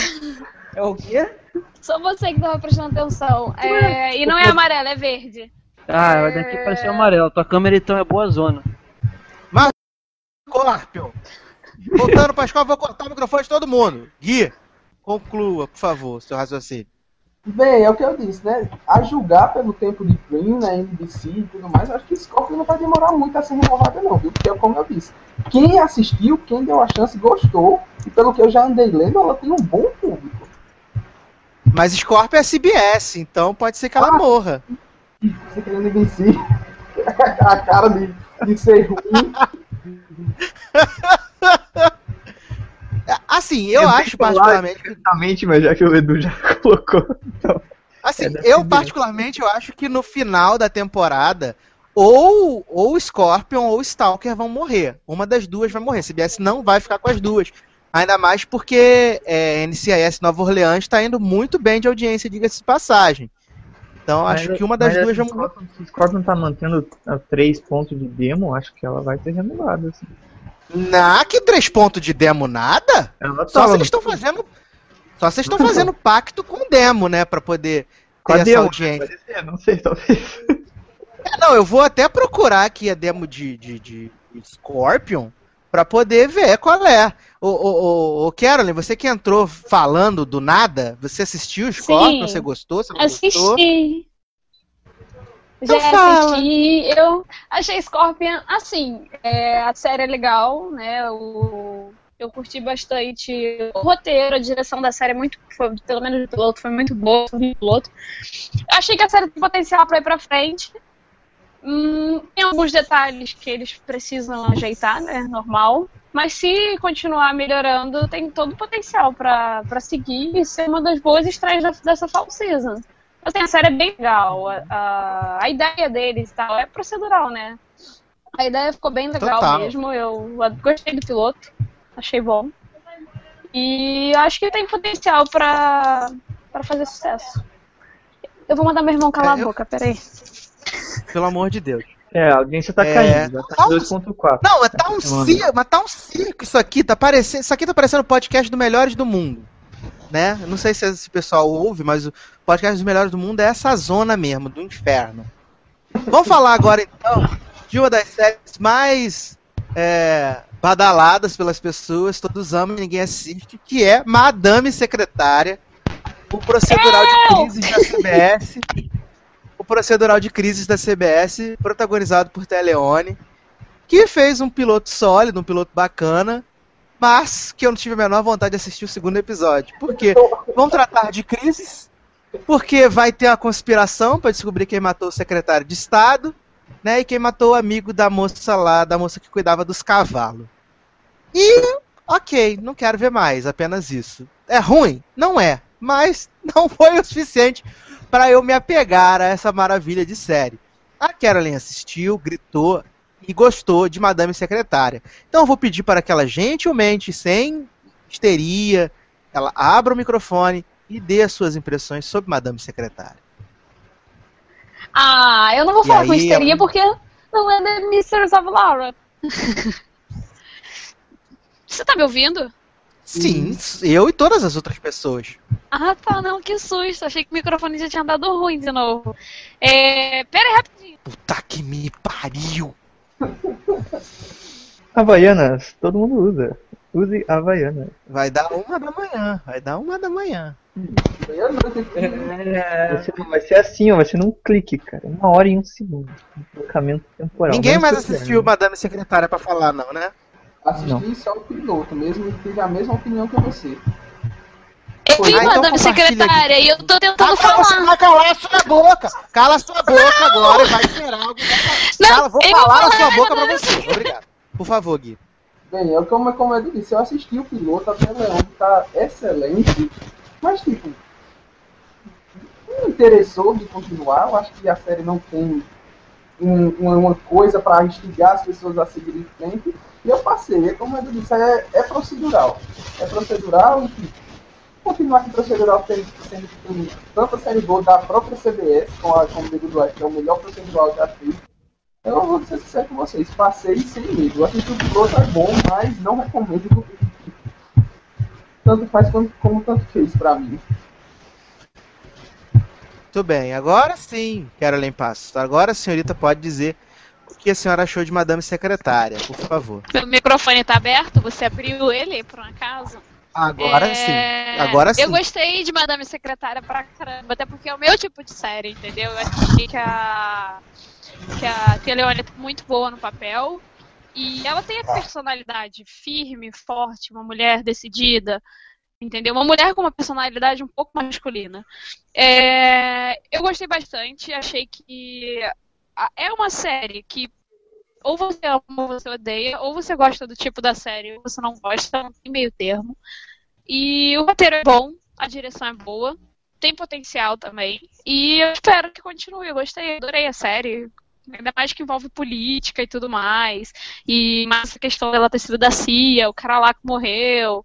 É o quê? Só você que tava prestando atenção. É, e não é amarelo, é verde. Ah, vai daqui parecer amarelo. Tua câmera então é boa zona. Scorpion. Voltando pra escola, vou cortar o microfone de todo mundo. Gui, conclua, por favor, seu raciocínio. Bem, é o que eu disse, né? A julgar pelo tempo de Green, na NBC e tudo mais, eu acho que Scorpion não vai demorar muito a ser renovada, não, viu? Porque, como eu disse, quem assistiu, quem deu a chance, gostou. E pelo que eu já andei lendo, ela tem um bom público. Mas Scorpion é CBS, então pode ser que ela Ah. morra. Você querendo NBC, a cara de, de ser ruim. Assim, eu Eu acho particularmente. Exatamente, mas já que o Edu já colocou. Então, Assim, É eu particularmente eu acho que no final da temporada ou ou Scorpion ou Stalker vão morrer. Uma das duas vai morrer. CBS não vai ficar com as duas. Ainda mais porque é, NCIS Nova Orleans está indo muito bem de audiência, diga-se de passagem. Então acho mas- que uma das mas duas morrer. Scorpion, se Scorpion tá mantendo a três pontos de demo, acho que ela vai ser renovada. Assim. Na que três pontos de demo nada? Ela Só eles estão fazendo. Só eles estão fazendo pacto com o demo, né? Pra poder ter a essa audiência. ser, não sei, talvez. É, não, eu vou até procurar aqui a demo de, de, de Scorpion pra poder ver qual é. Ô, ô, ô, ô, Carolyn, você que entrou falando do nada, você assistiu Scorpion? Você gostou? Você não gostou? Assisti. Então Já fala. assisti. Eu achei Scorpion, assim, é, a série é legal, né? O, eu curti bastante o roteiro, a direção da série é muito, foi, pelo menos o piloto foi muito boa, o piloto. Achei que a série tem potencial pra ir pra frente. Hum, tem alguns detalhes que eles precisam ajeitar, né? Normal. Mas se continuar melhorando, tem todo o potencial pra pra seguir e ser uma das boas estreias dessa fall season. Assim, a série é bem legal. A, a, a ideia deles e tal é procedural, né? A ideia ficou bem legal Total. mesmo. Eu gostei do piloto. Achei bom. E acho que tem potencial pra, pra fazer sucesso. Eu vou mandar meu irmão calar É, a eu- boca, peraí. Pelo amor de Deus. É, a audiência tá É. caindo, já tá em Vamos- 2.4. Não, mas tá um Mano. circo, mas tá um circo isso aqui, tá parecendo, isso aqui tá parecendo o podcast do Melhores do Mundo, né? Eu não sei se esse pessoal ouve, mas o podcast dos Melhores do Mundo é essa zona mesmo, do inferno. Vamos falar agora então de uma das séries mais é, badaladas pelas pessoas, todos amam e ninguém assiste, que é Madame Secretária, o procedural de crises da CBS. Procedural de crises da CBS, protagonizado por Teleone que fez um piloto sólido, um piloto bacana, mas que eu não tive a menor vontade de assistir o segundo episódio. Por quê? Vão tratar de crises, porque vai ter uma conspiração para descobrir quem matou o secretário de Estado, né, e quem matou o amigo da moça lá, da moça que cuidava dos cavalos. E, ok, não quero ver mais, apenas isso. É ruim? Não é, mas não foi o suficiente para eu me apegar a essa maravilha de série. A Carolyn assistiu, gritou e gostou de Madame Secretária. Então eu vou pedir para que ela gentilmente, sem histeria, ela abra o microfone e dê as suas impressões sobre Madame Secretária. Ah, eu não vou E falar com histeria é porque não é The Mysteries of Laura. Você tá me ouvindo? Sim, eu e todas as outras pessoas. Ah, tá, não, que susto. Achei que o microfone já tinha dado ruim de novo. É, pera aí rapidinho. Puta que me pariu! Havaianas, todo mundo usa. Use Havaianas. Vai dar uma da manhã, vai dar uma da manhã. Vai ser, vai ser assim, ó, vai ser num clique, cara. Uma hora e um segundo. Um trocamento temporal. Ninguém mais é, assistiu? Madame Secretária pra falar, não, né? Assisti só o piloto, mesmo que tive a mesma opinião que você. Eu vi Ah, então Madame Secretária e eu tô tentando Ah, você falar. vai calar a sua boca! Cala a sua boca agora e vai esperar alguém. Não, Cala, vou eu falar vou na sua boca pra Madame você. Obrigado. Por favor, Gui. Bem, eu, como, como eu disse, eu assisti o piloto, até o Leão tá excelente, mas tipo, não me interessou de continuar, eu acho que a série não tem um, uma coisa para instigar as pessoas a seguirem em frente. E eu passei. É como eu disse, é, é procedural. É procedural, enfim. Continuar com procedural sendo, sendo tem tanta série boa da própria CBS, com a com o Diego Duarte, que é o melhor procedural já feito. Eu vou ser sincero com vocês, passei sem medo. Eu acho que o piloto é bom, mas não recomendo tanto faz como, como tanto fez pra mim. Muito bem, agora sim, Carolyn Passos. Agora a senhorita pode dizer o que a senhora achou de Madame Secretária, por favor. Meu microfone tá aberto? Você abriu ele, por um acaso? Agora É, sim. Agora sim. Eu gostei de Madame Secretária pra caramba, até porque é o meu tipo de série, entendeu? Eu achei que a. que a Tia Leone é muito boa no papel. E ela tem a personalidade firme, forte, uma mulher decidida, entendeu? Uma mulher com uma personalidade um pouco masculina. É, eu gostei bastante, achei que é uma série que ou você ama ou você odeia, ou você gosta do tipo da série ou você não gosta, não tem meio termo. E o roteiro é bom, a direção é boa, tem potencial também. E eu espero que continue. Eu gostei, adorei a série. Ainda mais que envolve política e tudo mais. E mais essa questão dela ter sido da CIA, o cara lá que morreu,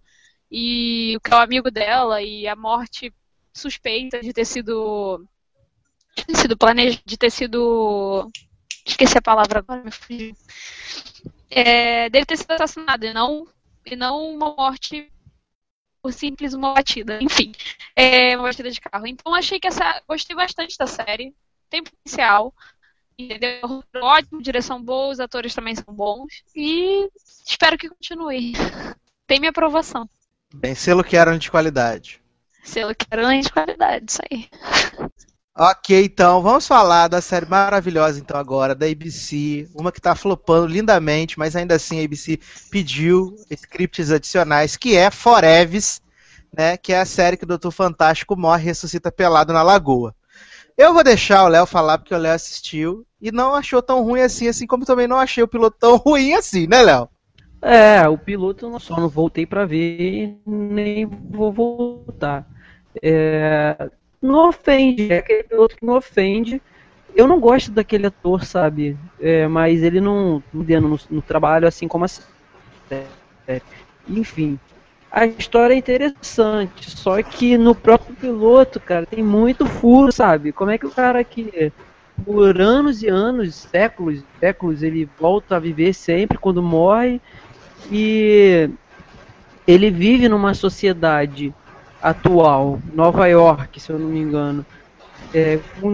e o que é o amigo dela, e a morte suspeita de ter sido. de ter sido planejado, de ter sido. Esqueci a palavra agora, me fugiu. É, dele ter sido assassinado e não, e não uma morte por simples uma batida. Enfim, é uma batida de carro. Então achei que essa. Gostei bastante da série. Tem potencial. Entendeu? Ótimo, direção boa, os atores também são bons. E espero que continue. Tem minha aprovação. Bem, selo Carolyn de qualidade. Selo Caroline de qualidade, isso aí. Ok, então, vamos falar da série maravilhosa, então, agora, da ABC. Uma que tá flopando lindamente, mas ainda assim a ABC pediu scripts adicionais, que é Foreves, né? Que é a série que o Doutor Fantástico morre e ressuscita pelado na lagoa. Eu vou deixar o Léo falar, porque o Léo assistiu e não achou tão ruim assim, assim como também não achei o piloto tão ruim assim, né, Léo? É, o piloto só não voltei pra ver, nem vou voltar. É, não ofende, é aquele piloto que não ofende. Eu não gosto daquele ator, sabe? É, mas ele não dando no, no trabalho assim como assim. É, enfim, a história é interessante, só que no próprio piloto, cara, tem muito furo, sabe? Como é que o cara que por anos e anos, séculos, séculos, ele volta a viver sempre quando morre e ele vive numa sociedade atual, Nova York, se eu não me engano, é, com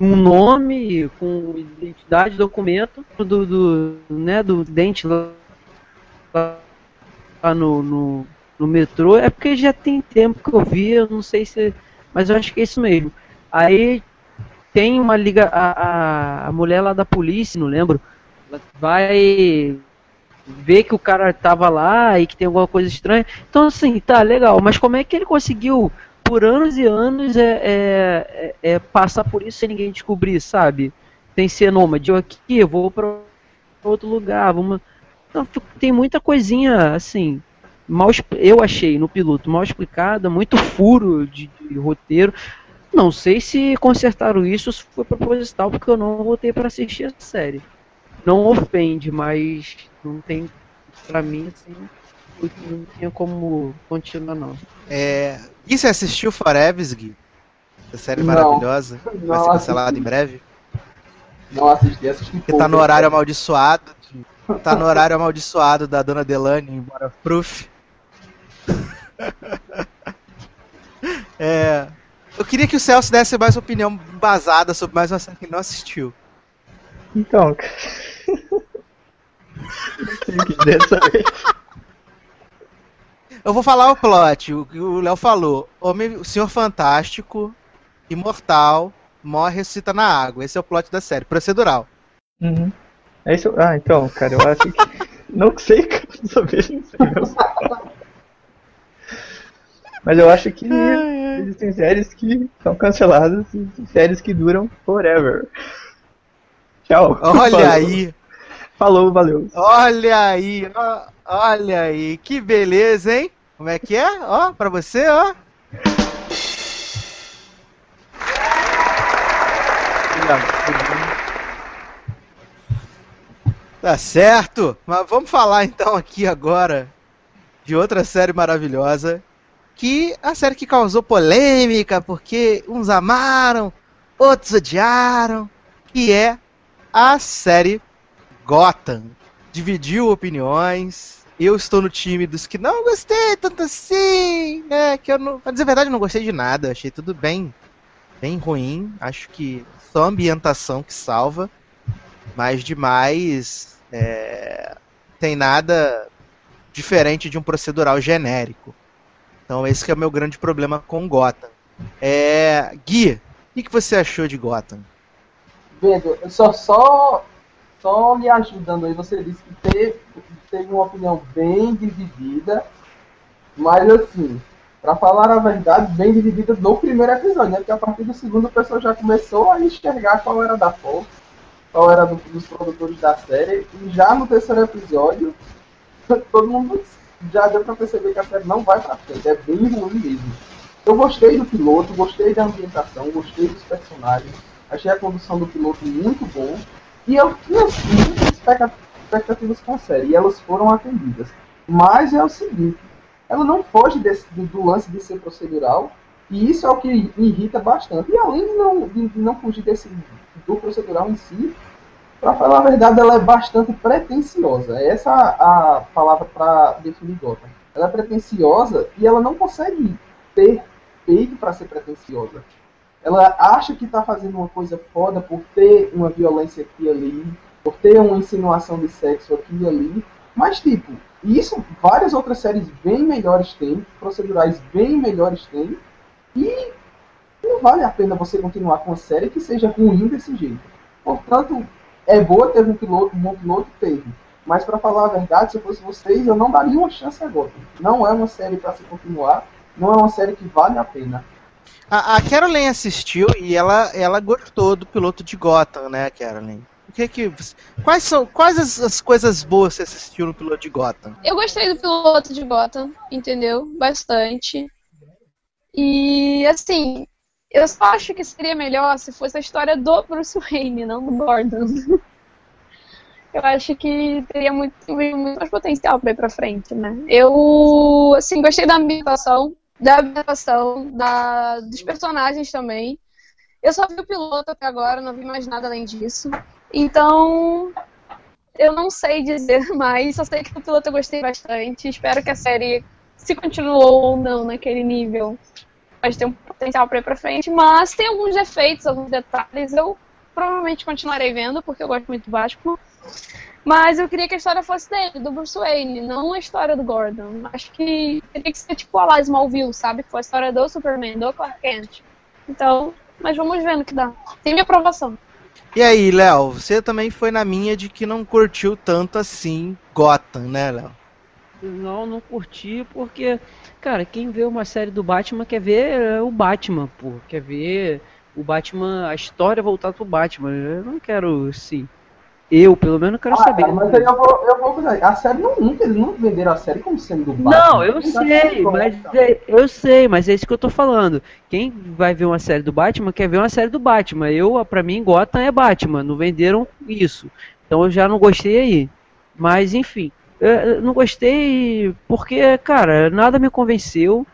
um nome, com identidade, documento do, do, né, do dente lá, no, no, no metrô. É porque já tem tempo que eu vi, eu não sei se. Mas eu acho que é isso mesmo. Aí tem uma liga. A, a, a mulher lá da polícia, não lembro. Vai ver que o cara tava lá e que tem alguma coisa estranha. Então, assim, tá legal. Mas como é que ele conseguiu, por anos e anos, é, é, é, é passar por isso sem ninguém descobrir, sabe? Sem ser nômade. Eu aqui, eu vou pra outro lugar. Vamos... Então, tem muita coisinha, assim. Mal, eu achei no piloto mal explicada, muito furo de, de roteiro. Não sei se consertaram isso, se foi proposital, porque eu não voltei para assistir a série. Não ofende, mas não tem, pra mim, assim, não tinha como continuar, não. É... E você assistiu Forever, Gui? Essa série Não. maravilhosa? Vai Não ser cancelada em breve? Não assisti, assisti Que tá no horário amaldiçoado. Tá no horário amaldiçoado da Dona Delane, embora proof. É, eu queria que o Celso desse mais opinião embasada sobre mais uma série que não assistiu. Então, quiser saber. Eu vou falar o plot, o que o Léo falou. Homem, o Senhor Fantástico, imortal, morre e ressuscita na água. Esse é o plot da série, procedural. Uhum. É isso. Ah, então, cara, eu acho que. Não sei, cara, saber, não sei. Mas eu acho que existem séries que são canceladas e séries que duram forever. Tchau. Olha Falou. aí, Falou, valeu. olha aí, ó, olha aí, que beleza, hein? Como é que é? Ó, pra você, ó. Tá certo, mas vamos falar então aqui agora de outra série maravilhosa, que a série que causou polêmica porque uns amaram, outros odiaram, que é a série Gotham. Dividiu opiniões. Eu estou no time dos que não gostei tanto assim, né? Que eu não, pra dizer a verdade, eu não gostei de nada. Achei tudo bem, bem ruim. Acho que só a ambientação que salva. Mas demais, é, tem nada diferente de um procedural genérico. Então esse é o meu grande problema com Gotham. É, Gui, o que você achou de Gotham? Pedro, só, só, só me ajudando aí, você disse que teve, teve uma opinião bem dividida, mas assim, para falar a verdade, bem dividida no primeiro episódio, né? Porque a partir do segundo o pessoal já começou a enxergar qual era da Fox, qual era do, dos produtores da série, e já no terceiro episódio, todo mundo já deu para perceber que a série não vai para frente, é bem ruim mesmo. Eu gostei do piloto, gostei da ambientação, gostei dos personagens, achei a condução do piloto muito bom, e eu tinha muitas expectativas com a série, e elas foram atendidas. Mas é o seguinte, ela não foge desse, do lance de ser procedural, e isso é o que me irrita bastante. E além de não, de, de não fugir desse, do procedural em si, para falar a verdade, ela é bastante pretensiosa. É essa a, a palavra para definir Gotham. Ela é pretensiosa e ela não consegue ter peito para ser pretensiosa. Ela acha que está fazendo uma coisa foda por ter uma violência aqui e ali, por ter uma insinuação de sexo aqui e ali, mas tipo, isso várias outras séries bem melhores têm, procedurais bem melhores têm, e não vale a pena você continuar com uma série que seja ruim desse jeito. Portanto, é boa, teve um piloto, um bom piloto, teve. Mas para falar a verdade, se eu fosse vocês, eu não daria uma chance agora. Não é uma série para se continuar, não é uma série que vale a pena. A, a assistiu e ela, ela gostou do piloto de Gotham, né, Carolyn? O que que quais são quais as, as, coisas boas você assistiu no piloto de Gotham? Eu gostei do piloto de Gotham, entendeu? Bastante. E assim, eu só acho que seria melhor se fosse a história do Bruce Wayne, não do Gordon. Eu acho que teria muito, muito mais potencial para ir pra frente, né? Eu, assim, gostei da ambientação, da ambientação, da, dos personagens também. Eu só vi o piloto até agora, não vi mais nada além disso. Então, eu não sei dizer mais, só sei que o piloto eu gostei bastante. Espero que a série, se continuou ou não naquele nível, pode ter um potencial para ir para frente, mas tem alguns defeitos, alguns detalhes. Eu provavelmente continuarei vendo, porque eu gosto muito do Batman. Mas eu queria que a história fosse dele, do Bruce Wayne, não a história do Gordon. Acho que teria que ser tipo a lá Smallville, sabe? Que foi a história do Superman, do Clark Kent. Então, mas vamos ver no que dá. Tem minha aprovação. E aí, Léo, você também foi na minha de que não curtiu tanto assim Gotham, né, Léo? Não, não curti porque Cara, quem vê uma série do Batman quer ver é, o Batman, pô. Quer ver o Batman, a história voltada pro Batman. Eu não quero, sim. Eu, pelo menos, quero ah, saber. mas aí eu vou, eu vou A série não, nunca, eles nunca venderam a série como sendo do Batman. Não, eu sei, mas é, eu sei, mas é isso que eu tô falando. Quem vai ver uma série do Batman quer ver uma série do Batman. Eu, pra mim, Gotham é Batman. Não venderam isso. Então eu já não gostei aí. Mas, enfim. Eu não gostei porque, cara, nada me convenceu.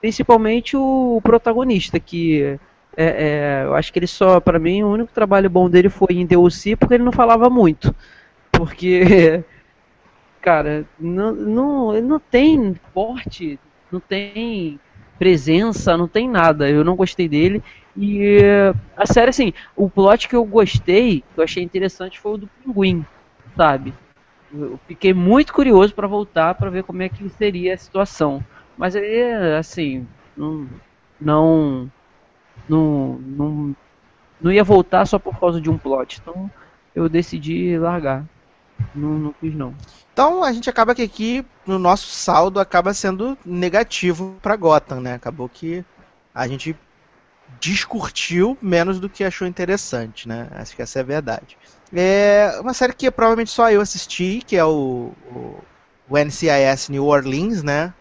Principalmente o protagonista, que é, é, eu acho que ele só, para mim, o único trabalho bom dele foi em DLC porque ele não falava muito. Porque, cara, não, não, ele não tem porte, não tem presença, não tem nada. Eu não gostei dele. E a série, assim, o plot que eu gostei, que eu achei interessante, foi o do Pinguim, sabe? eu fiquei muito curioso para voltar para ver como é que seria a situação. Mas aí, assim, não, não, não, não, não ia voltar só por causa de um plot. Então eu decidi largar. Não, não quis não. Então a gente acaba que aqui no nosso saldo acaba sendo negativo para Gotham, né? Acabou que a gente discutiu menos do que achou interessante, né? Acho que essa é a verdade. É uma série que provavelmente só eu assisti, que é o, o, o NCIS New Orleans, né?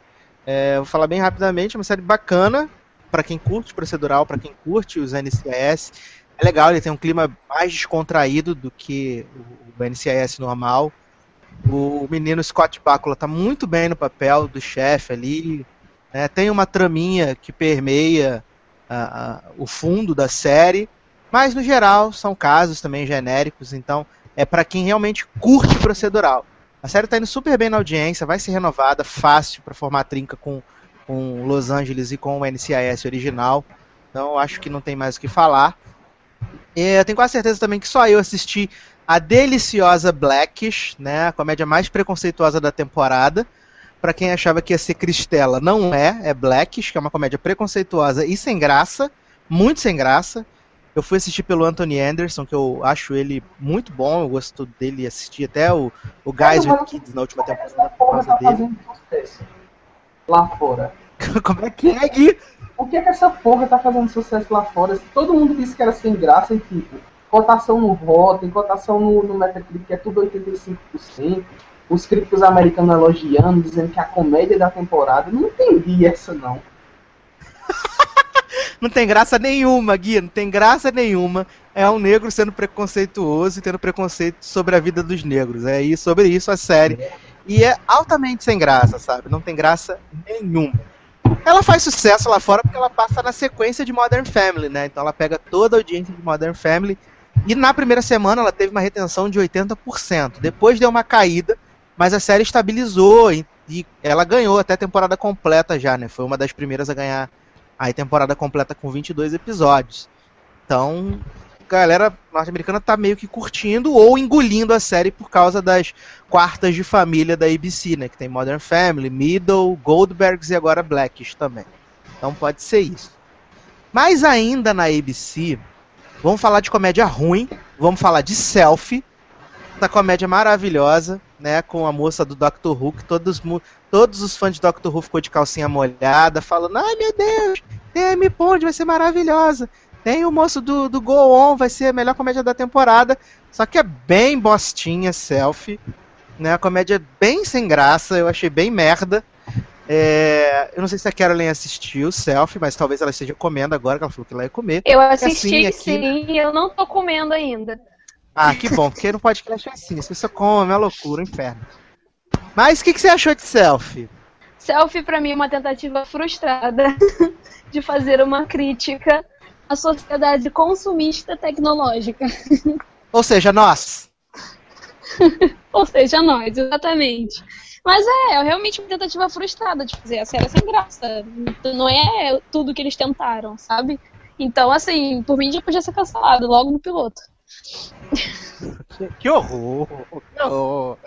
É, vou falar bem rapidamente, é uma série bacana para quem curte procedural, para quem curte os NCIS. é legal, ele tem um clima mais descontraído do que o NCIS normal. O menino Scott Bakula tá muito bem no papel do chefe ali. Né? Tem uma traminha que permeia o fundo da série, mas no geral são casos também genéricos, então é para quem realmente curte procedural. A série tá indo super bem na audiência, vai ser renovada, fácil para formar trinca com, com Los Angeles e com o NCIS original. Então acho que não tem mais o que falar. E eu tenho quase certeza também que só eu assisti a deliciosa Blackish, né, a comédia mais preconceituosa da temporada. Para quem achava que ia ser Cristela, não é, é Blackish, que é uma comédia preconceituosa e sem graça, muito sem graça. Eu fui assistir pelo Anthony Anderson, que eu acho ele muito bom, eu gosto dele assistir até o, o Guys with Kids na última temporada por causa tá dele. Lá fora. Como é que é, Gui? Por que, que essa porra tá fazendo sucesso lá fora? Todo mundo disse que era sem graça e tipo, cotação no Rotten, cotação no, no Metacritic é tudo 85%, os críticos americanos elogiando, dizendo que é a comédia da temporada, não entendi essa não. não tem graça nenhuma, Gui, não tem graça nenhuma. É um negro sendo preconceituoso e tendo preconceito sobre a vida dos negros. É sobre isso a série. E é altamente sem graça, sabe? Não tem graça nenhuma. Ela faz sucesso lá fora porque ela passa na sequência de Modern Family, né? Então ela pega toda a audiência de Modern Family. E na primeira semana ela teve uma retenção de 80%. Depois deu uma caída, mas a série estabilizou e, e ela ganhou até a temporada completa já, né? Foi uma das primeiras a ganhar a temporada completa com 22 episódios. Então, galera norte-americana tá meio que curtindo ou engolindo a série por causa das quartas de família da ABC, né? Que tem Modern Family, Middle, Goldbergs e agora Blackish também. Então pode ser isso. Mas ainda na ABC, vamos falar de comédia ruim, vamos falar de Selfie, essa comédia maravilhosa, né? Com a moça do Doctor Who, que todos, todos os fãs de Doctor Who ficou de calcinha molhada, falando, ai meu Deus, Amy Pond, vai ser maravilhosa. Tem o moço do, do Go On, vai ser a melhor comédia da temporada. Só que é bem bostinha, selfie. Né? A comédia bem sem graça, eu achei bem merda. É, eu não sei se a Carolyn assistiu Selfie, mas talvez ela esteja comendo agora, que ela falou que ela ia comer. Eu assisti assim, aqui... sim, eu não tô comendo ainda. Ah, que bom, porque não pode podcast assim. Se você come, é loucura, um inferno. Mas o que, que você achou de Selfie? Selfie, para mim, é uma tentativa frustrada de fazer uma crítica à sociedade consumista tecnológica. Ou seja, nós. Ou seja, nós, exatamente. Mas é, é realmente uma tentativa frustrada de fazer a série sem graça. Não é tudo que eles tentaram, sabe? Então, assim, por mim já podia ser cancelado logo no piloto. Que horror! Que horror!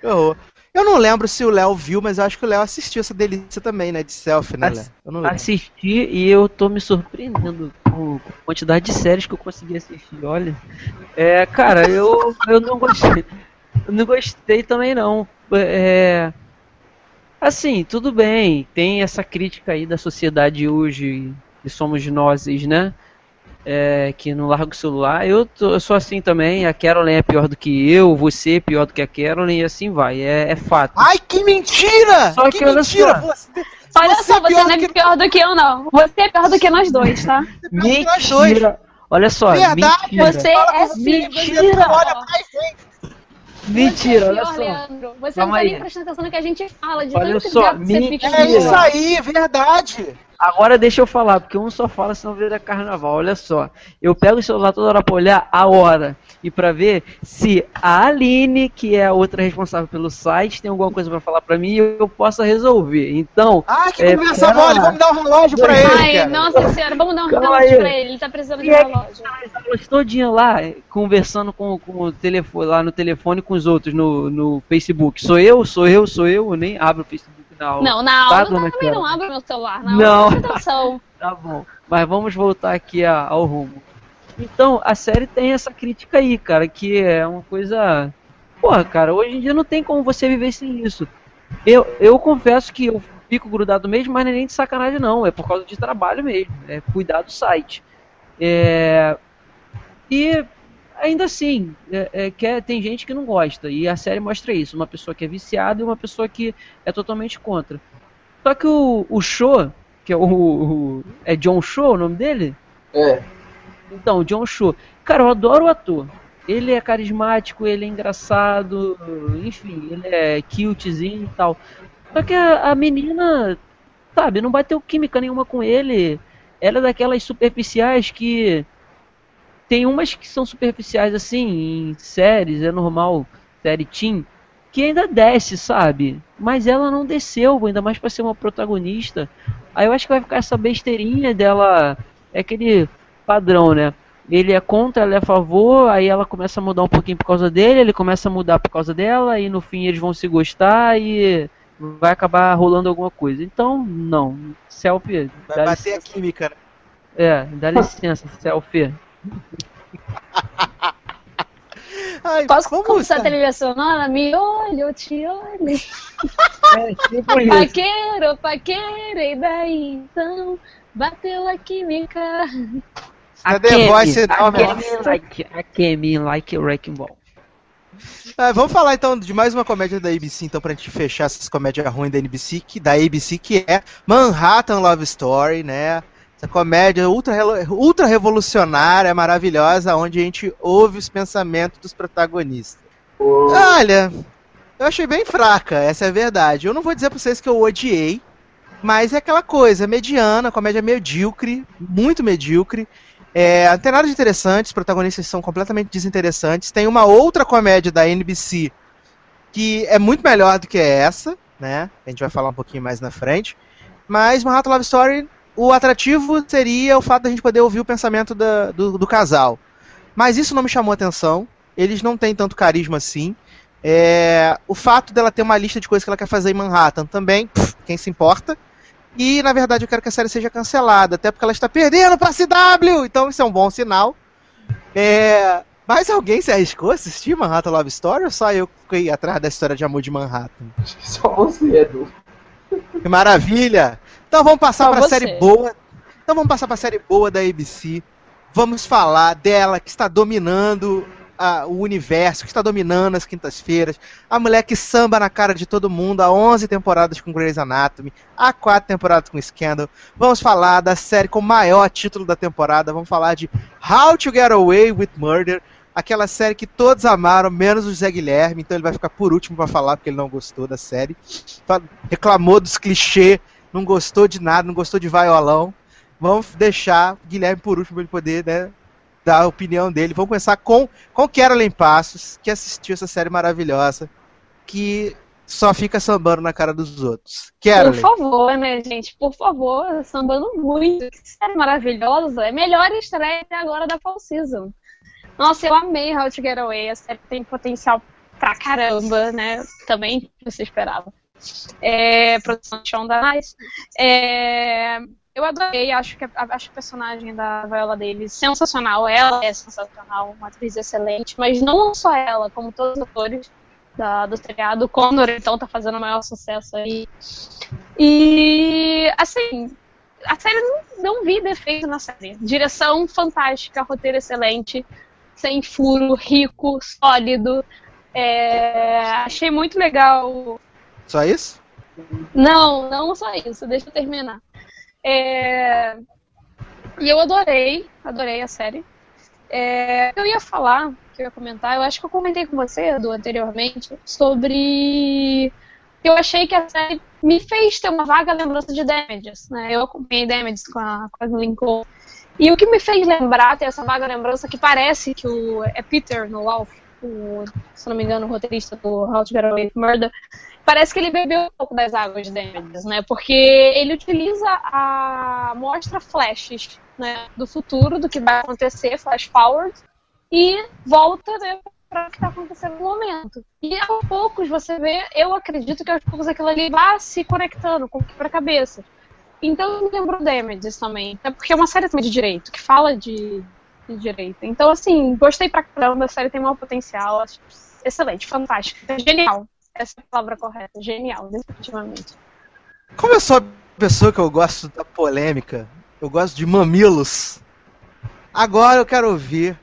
Que horror! Eu não lembro se o Léo viu, mas eu acho que o Léo assistiu essa delícia também, né? De selfie, né, Léo? Eu não Assisti e eu tô me surpreendendo com a quantidade de séries que eu consegui assistir. Olha, é, cara, eu, eu não gostei. Eu não gostei também, não. É, assim, tudo bem. Tem essa crítica aí da sociedade hoje, que somos nós, né? É, que não larga o celular. Eu, tô, eu, sou assim também. A Carolyn é pior do que eu, você é pior do que a Carolyn e assim vai. É, é fato. Ai, que mentira! Só que, que mentira! Você, olha só, você não é que... pior do que eu, não. Você é pior do que nós dois, tá? mentira! Olha só, Verdade, mentira. Você é mentira! Olha pra gente. Mentira, olha só. Leandro. Você Calma não tá aí. nem prestando atenção no que a gente fala. De olha só, mentira. É isso aí, verdade. Agora deixa eu falar, porque um só fala senão vira carnaval. Olha só, eu pego o celular toda hora pra olhar a hora e pra ver se a Aline, que é a outra responsável pelo site, tem alguma coisa pra falar pra mim e eu possa resolver. Então. Ah, que é, conversa cara... mole, vamos dar um relógio pra ele. Ai, cara. nossa senhora, vamos dar um Calma relógio aí. pra ele, ele tá precisando de um relógio. Elas todinha lá, conversando com, com o telefone, lá no telefone com os outros no, no Facebook. Sou eu, sou eu, sou eu, eu nem abro o Facebook na aula. Não, na aula tá, eu também não abro meu celular. Na não. aula, tá bom. Mas vamos voltar aqui ao rumo. Então, a série tem essa crítica aí, cara, que é uma coisa. Porra, cara, hoje em dia não tem como você viver sem isso. Eu, eu confesso que eu fico grudado mesmo, mas não é nem de sacanagem, não. É por causa de trabalho mesmo. É cuidar do site. É... E ainda assim, é, é, que é, tem gente que não gosta. E a série mostra isso. Uma pessoa que é viciada e uma pessoa que é totalmente contra. Só que o, o Show, que é o, o, É John Show o nome dele? É. Então, o John Cho. Cara, eu adoro o ator. Ele é carismático, ele é engraçado, enfim, ele é cutezinho e tal. Só que a, a menina, sabe, não bateu química nenhuma com ele. Ela é daquelas superficiais que. Tem umas que são superficiais assim, em séries, é normal, série teen, que ainda desce, sabe? Mas ela não desceu, ainda mais pra ser uma protagonista. Aí eu acho que vai ficar essa besteirinha dela. É aquele padrão, né? Ele é contra, ela é a favor, aí ela começa a mudar um pouquinho por causa dele, ele começa a mudar por causa dela, e no fim eles vão se gostar e vai acabar rolando alguma coisa. Então, não. Selfie. Vai bater a licença. química, né? É, dá licença, selfie. Ai, Posso vamos começar a trilha sonora? Me olhe, eu te olho. É, tipo. Paqueiro, paqueiro, e daí então? Bateu a química. É The Voice, não, a like, a Kemi like Wrecking Ball. Ah, vamos falar então de mais uma comédia da ABC, então, pra gente fechar essas comédias ruins da NBC, que, da ABC, que é Manhattan Love Story, né? Essa comédia ultra, ultra revolucionária, maravilhosa, onde a gente ouve os pensamentos dos protagonistas. Olha, eu achei bem fraca, essa é a verdade. Eu não vou dizer pra vocês que eu odiei, mas é aquela coisa, mediana, comédia medíocre, muito medíocre. É, não tem nada de interessante, os protagonistas são completamente desinteressantes. Tem uma outra comédia da NBC que é muito melhor do que essa, né? A gente vai falar um pouquinho mais na frente. Mas Manhattan Love Story, o atrativo seria o fato da gente poder ouvir o pensamento da- do, do casal. Mas isso não me chamou atenção. Eles não têm tanto carisma assim. É, o fato dela ter uma lista de coisas que ela quer fazer em Manhattan também, pff, quem se importa. E na verdade eu quero que a série seja cancelada, até porque ela está perdendo pra CW, então isso é um bom sinal. É, mas alguém se arriscou a assistir Manhattan Love Story ou só eu que fiquei atrás da história de amor de Manhattan? Só você, Edu. Que maravilha! Então vamos passar para a série boa. Então vamos passar para a série boa da ABC. Vamos falar dela que está dominando a- o universo, que está dominando as quintas-feiras. A mulher que samba na cara de todo mundo há 11 temporadas com Grey's Anatomy, há 4 temporadas com Scandal. Vamos falar da série com o maior título da temporada. Vamos falar de How to Get Away with Murder. Aquela série que todos amaram, menos o Zé Guilherme, então ele vai ficar por último para falar porque ele não gostou da série. Reclamou dos clichês, não gostou de nada, não gostou de vaiolão. Vamos deixar o Guilherme por último para ele poder né, dar a opinião dele. Vamos começar com, com Carolyn Passos, que assistiu essa série maravilhosa, que só fica sambando na cara dos outros. Por Carolyn, favor, né, gente? Por favor, sambando muito. Que série maravilhosa. É melhor estreia até agora da Fall Season. Nossa, eu amei How to Get Away. A série tem potencial pra caramba, né? Também você esperava. É, produção de Shonda Nice. É, eu adorei, acho que, acho a personagem da Viola Davis sensacional. Ela é sensacional, uma atriz excelente, mas não só ela, como todos os atores da, do seriado. O então, tá fazendo o maior sucesso aí. E, assim, a série não, não vi defeito na série. Direção fantástica, roteiro excelente, sem furo, rico, sólido. É, achei muito legal. Só isso? Não, não só isso, deixa eu terminar. É, E eu adorei, adorei a série. É, Eu ia falar, que eu ia comentar, eu acho que eu comentei com você, Edu, anteriormente, sobre. Eu achei que a série me fez ter uma vaga lembrança de Damages, né? Eu acompanhei Damages com a, com a Lincoln. E o que me fez lembrar, ter essa vaga lembrança, que parece que o. É Peter no Wolf, o, se não me engano, o roteirista do How to Get Away with Murder, parece que ele bebeu um pouco das águas de Damages, né? Porque ele utiliza a mostra flashes né, do futuro, do que vai acontecer, flash forward, e volta né, para o que está acontecendo no momento. E aos poucos você vê, eu acredito que aos poucos aquilo ali vai se conectando com o quebra-cabeça. Então me lembrou Damages também, até porque é uma série também de direito, que fala de, de direito. Então, assim, gostei pra caramba, a série tem maior potencial, excelente, fantástica, genial. Essa é a palavra correta, genial, definitivamente. Como eu sou a pessoa que eu gosto da polêmica, eu gosto de mamilos, agora eu quero ouvir.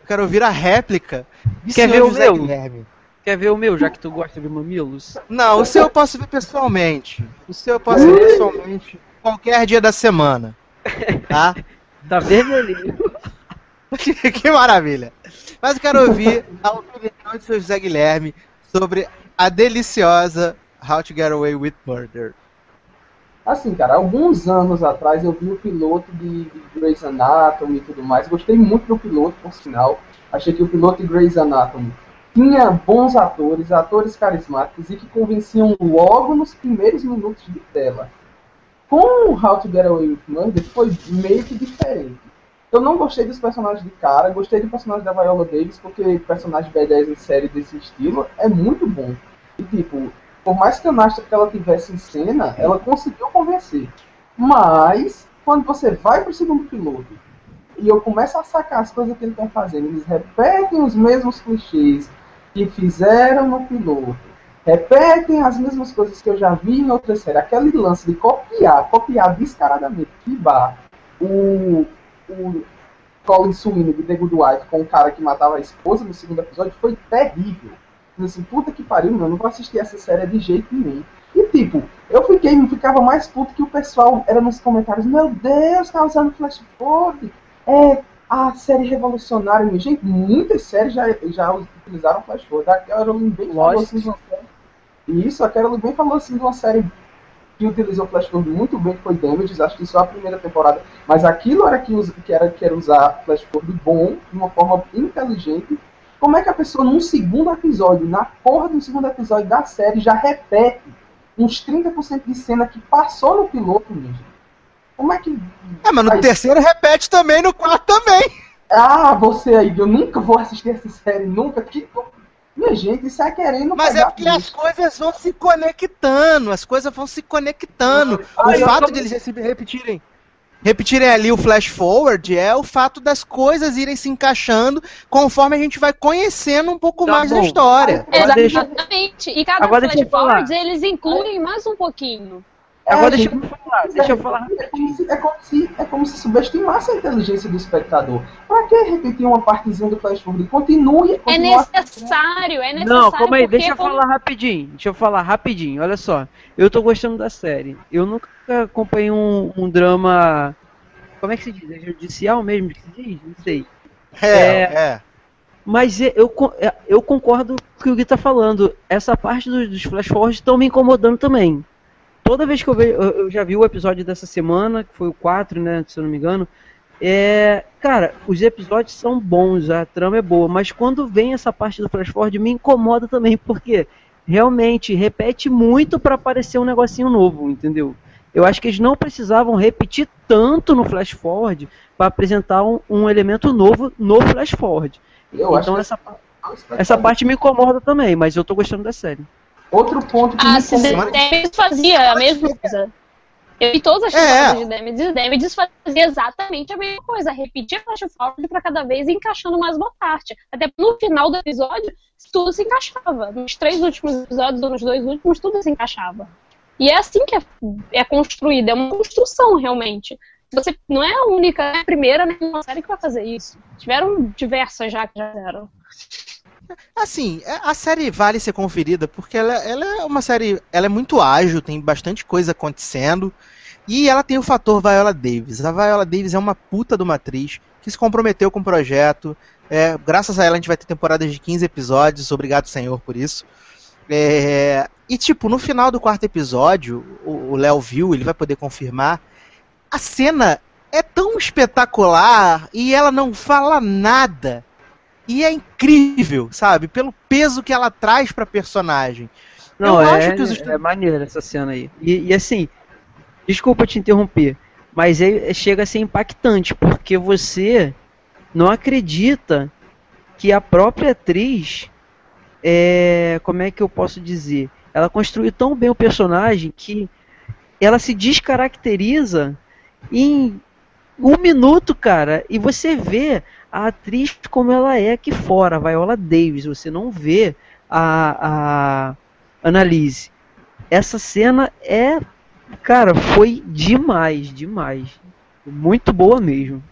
Eu quero ouvir a réplica de Quer ver o José meu? Guilherme. Quer ver o meu, já que tu gosta de mamilos? Não, o seu eu posso ver pessoalmente. O seu eu posso ver pessoalmente qualquer dia da semana. Tá? Tá vermelhinho. que, que maravilha. Mas eu quero ouvir a opinião de seu José Guilherme sobre a deliciosa How to Get Away with Murder. Assim, cara, alguns anos atrás eu vi o piloto de, Grey's Anatomy e tudo mais. Gostei muito do piloto, por sinal. Achei que o piloto de Grey's Anatomy tinha bons atores, atores carismáticos e que convenciam logo nos primeiros minutos de tela. Com How to Get Away with Murder foi meio que diferente. Eu não gostei dos personagens de cara, gostei do personagem da Viola Davis, porque personagem B10 em série desse estilo é muito bom. E tipo, por mais canastra que ela tivesse em cena, ela conseguiu convencer. Mas, quando você vai pro segundo piloto e eu começo a sacar as coisas que ele tá fazendo, eles repetem os mesmos clichês que fizeram no piloto, repetem as mesmas coisas que eu já vi em outra série. Aquele lance de copiar, copiar descaradamente, que bar, o, o Colin de The Good Wife com o cara que matava a esposa no segundo episódio foi terrível assim, puta que pariu, mano, não vou assistir essa série de jeito nenhum. E tipo, eu fiquei, ficava mais puto que o pessoal era nos comentários, meu Deus, tá usando flash forward. É a série revolucionária, minha gente, muitas séries já, já utilizaram flash forward. A Carolyn bem falou assim de uma série. Isso, a Carolyn bem falou assim de uma série que utilizou flash forward muito bem, que foi Damages, acho que só a primeira temporada. Mas aquilo era que, que era que era usar flash forward bom, de uma forma inteligente como é que a pessoa, num segundo episódio, na porra do segundo episódio da série, já repete uns 30% de cena que passou no piloto, mesmo? Como é que. É, mas no terceiro repete também, no quarto também. Ah, você aí, eu nunca vou assistir essa série, nunca. Que... Minha gente, isso é querendo. Mas é porque as coisas vão se conectando, as coisas vão se conectando. Ah, o fato tô... de eles repetirem repetirem ali o flash forward é o fato das coisas irem se encaixando conforme a gente vai conhecendo um pouco tá mais bom. da história. Exatamente. E cada Agora flash forward eles incluem mais um pouquinho. É, Agora deixa eu falar, deixa eu falar. É como, se, é, como se, é como se subestimasse a inteligência do espectador. Pra que repetir uma partezinha do flash forward? Continue. É necessário, é necessário. Não, calma aí, deixa eu falar rapidinho. Deixa eu falar rapidinho. Olha só, eu tô gostando da série. Eu nunca acompanhei um, um drama. Como é que se diz? É judicial mesmo que se diz? Não sei. É, é. é. Mas eu, eu concordo com o que o Gui tá falando. Essa parte dos, dos flash forwards estão me incomodando também toda vez que eu vejo, eu já vi o episódio dessa semana, que foi o 4, né, se eu não me engano. É, cara, os episódios são bons, a trama é boa, mas quando vem essa parte do flash forward me incomoda também, porque realmente repete muito para aparecer um negocinho novo, entendeu? Eu acho que eles não precisavam repetir tanto no flash forward para apresentar um, um, elemento novo no flash forward. Eu então essa, essa parte me incomoda também, mas eu tô gostando da série. Outro ponto que a me Damages fazia a mesma coisa. Eu vi todas as é. de Damages, Damages fazia exatamente a mesma coisa, repetia flash forward para cada vez encaixando mais uma parte. Até no final do episódio, tudo se encaixava. Nos três últimos episódios ou nos dois últimos, tudo se encaixava. E é assim que é, é construída, é uma construção realmente. Você não é a única, é a primeira nem uma série que vai fazer isso. Tiveram diversas já que já eram. Assim, é, a série vale ser conferida porque ela, ela é uma série. Ela é muito ágil, tem bastante coisa acontecendo. E ela tem o fator Viola Davis. A Viola Davis é uma puta de uma atriz que se comprometeu com o projeto. É, graças a ela a gente vai ter temporadas de 15 episódios. Obrigado, Senhor, por isso. É, e tipo, no final do quarto episódio, o Léo viu, ele vai poder confirmar. A cena é tão espetacular e ela não fala nada e é incrível, sabe? Pelo peso que ela traz pra personagem. Não, eu é, os... é maneiro essa cena aí. E, e, assim, desculpa te interromper, mas é, é, chega a ser impactante, porque você não acredita que a própria atriz, é, como é que eu posso dizer? Ela construiu tão bem o personagem que ela se descaracteriza em um minuto, cara, e você vê a atriz como ela é aqui fora, a Viola Davis. Você não vê a, a Annalise. Essa cena é, cara, foi demais, demais. Muito boa mesmo.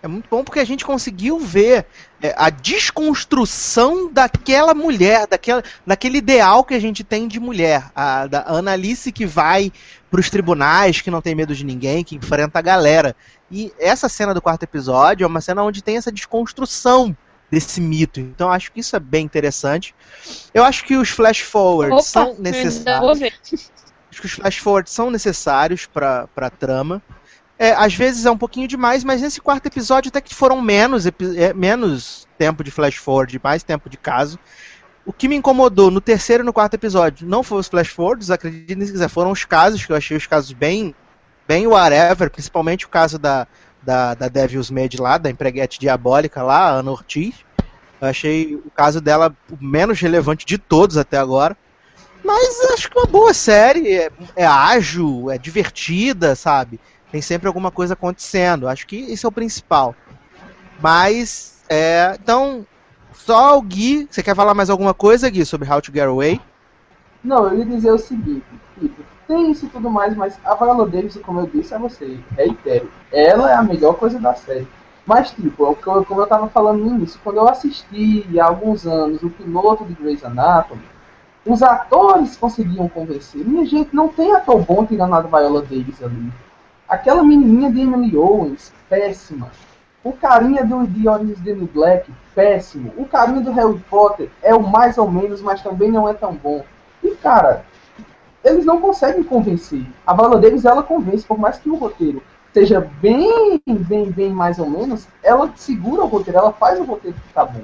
É muito bom porque a gente conseguiu ver é, a desconstrução daquela mulher, daquela, daquele ideal que a gente tem de mulher. A da Annalise que vai para os tribunais, que não tem medo de ninguém, que enfrenta a galera. E essa cena do quarto episódio é uma cena onde tem essa desconstrução desse mito. Então acho que isso é bem interessante. Eu acho que os flash forwards são necessários. Acho que os flash forwards são necessários para a trama. É, às vezes é um pouquinho demais, mas nesse quarto episódio até que foram menos, é, menos tempo de flash forward, mais tempo de caso. O que me incomodou no terceiro e no quarto episódio não foram os flash forwards, acreditem se quiser, foram os casos, que eu achei os casos bem, bem whatever, principalmente o caso da, da, da Devil's Maid lá, da empreguete diabólica lá, Ana Ortiz. Eu achei o caso dela o menos relevante de todos até agora. Mas acho que é uma boa série, é, é ágil, é divertida, sabe? Tem sempre alguma coisa acontecendo. Acho que isso é o principal. Mas, é, então, só o Gui. Você quer falar mais alguma coisa, Gui, sobre How to Get Away? Não, eu ia dizer o seguinte: tem isso e tudo mais, mas a Viola Davis, como eu disse a você, reitero, ela é a melhor coisa da série. Mas, tipo, é como eu tava falando no início, quando eu assisti há alguns anos o piloto de Grey's Anatomy, os atores conseguiam convencer. Minha gente, não tem ator bom tirando a Viola Davis ali. Aquela menininha de Emily Owens, péssima. O carinha do the New Black, péssimo. O carinha do Harry Potter é o mais ou menos, mas também não é tão bom. E, cara, eles não conseguem convencer. A Viola Davis, ela convence, por mais que o roteiro seja bem, bem, bem mais ou menos, ela segura o roteiro, ela faz o roteiro ficar bom.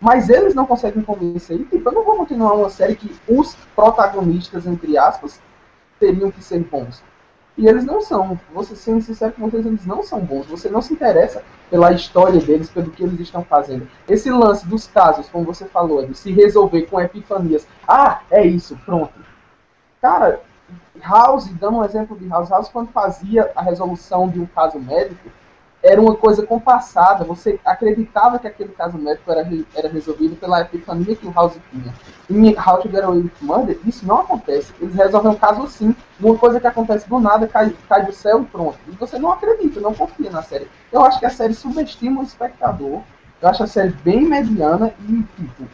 Mas eles não conseguem convencer. E, tipo, eu não vou continuar uma série que os protagonistas, entre aspas, teriam que ser bons. E eles não são. Você sendo sincero com vocês, eles não são bons. Você não se interessa pela história deles, pelo que eles estão fazendo. Esse lance dos casos, como você falou, de se resolver com epifanias. Ah, é isso, pronto. Cara, House, dando um exemplo de House, House quando fazia a resolução de um caso médico, era uma coisa compassada, você acreditava que aquele caso médico era, era resolvido pela epifania que o House tinha. Em How to Get Away with Murder, isso não acontece. Eles resolvem um caso assim, uma coisa que acontece do nada, cai, cai do céu e pronto. E você não acredita, não confia na série. Eu acho que a série subestima o espectador, eu acho a série bem mediana e, tipo,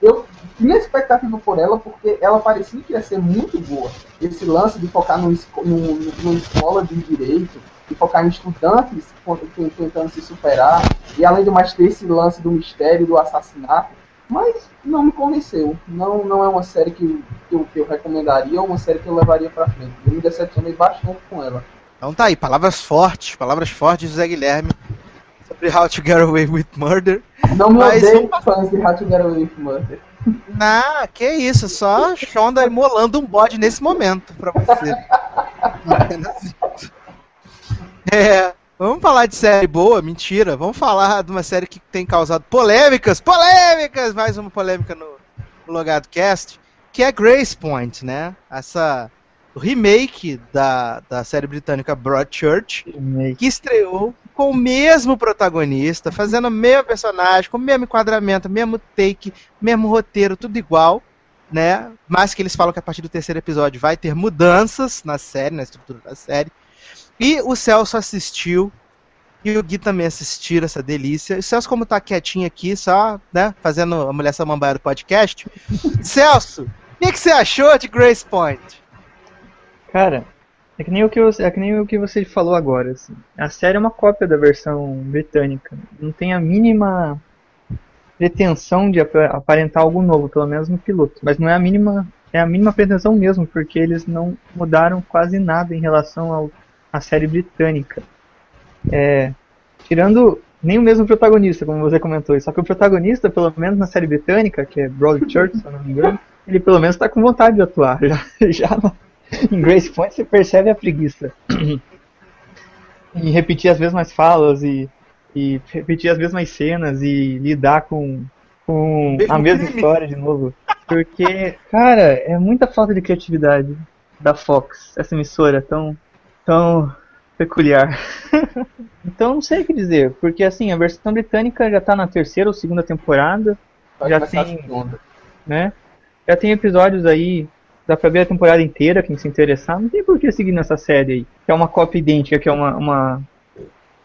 eu tinha expectativa por ela porque ela parecia que ia ser muito boa. Esse lance de focar numa escola de direito, de focar em estudantes tentando se superar, e além do mais ter esse lance do mistério do assassinato, mas não me convenceu. Não, não é uma série que, eu, que eu recomendaria ou uma série que eu levaria pra frente. Eu me decepcionei bastante com ela. Então tá aí, palavras fortes, palavras fortes de Zé Guilherme sobre How to Get Away with Murder. Não me Mas odeio um... fãs de How to Get Away with Murder. Não, que isso, só Shonda emolando um bode nesse momento pra você. é, vamos falar de série boa? Mentira. Vamos falar de uma série que tem causado polêmicas, polêmicas, mais uma polêmica no, no Logado Cast, que é Grace Point, né? Essa remake da, da série britânica Broadchurch, remake. que estreou com o mesmo protagonista, fazendo o mesmo personagem, com o mesmo enquadramento, mesmo take, mesmo roteiro, tudo igual, né? Mas que eles falam que a partir do terceiro episódio vai ter mudanças na série, na estrutura da série. E o Celso assistiu, e o Gui também assistiu essa delícia. O Celso, como tá quietinho aqui, só, né, fazendo a Mulher Samambaia do podcast. Celso, o que, você achou de Grace Point? Cara, é que nem o que você, é que nem o que você falou agora. Assim. A série é uma cópia da versão britânica. Não tem a mínima pretensão de aparentar algo novo, pelo menos no piloto. Mas não é a mínima, é a mínima pretensão mesmo, porque eles não mudaram quase nada em relação ao, à série britânica. É, tirando nem o mesmo protagonista, como você comentou. Só que o protagonista, pelo menos na série britânica, que é Broadchurch, se eu não me engano, ele pelo menos está com vontade de atuar. Já, já em Grace Point você percebe a preguiça. em repetir as mesmas falas e, e repetir as mesmas cenas e lidar com, com a mesma história de novo. Porque, cara, é muita falta de criatividade da Fox, essa emissora tão, tão peculiar. então não sei o que dizer, porque assim, a versão britânica já tá na terceira ou segunda temporada. Vai já tem. Né? Já tem episódios aí Dá pra ver a temporada inteira, quem se interessar. Não tem por que seguir nessa série aí. Que é uma cópia idêntica, que é uma. uma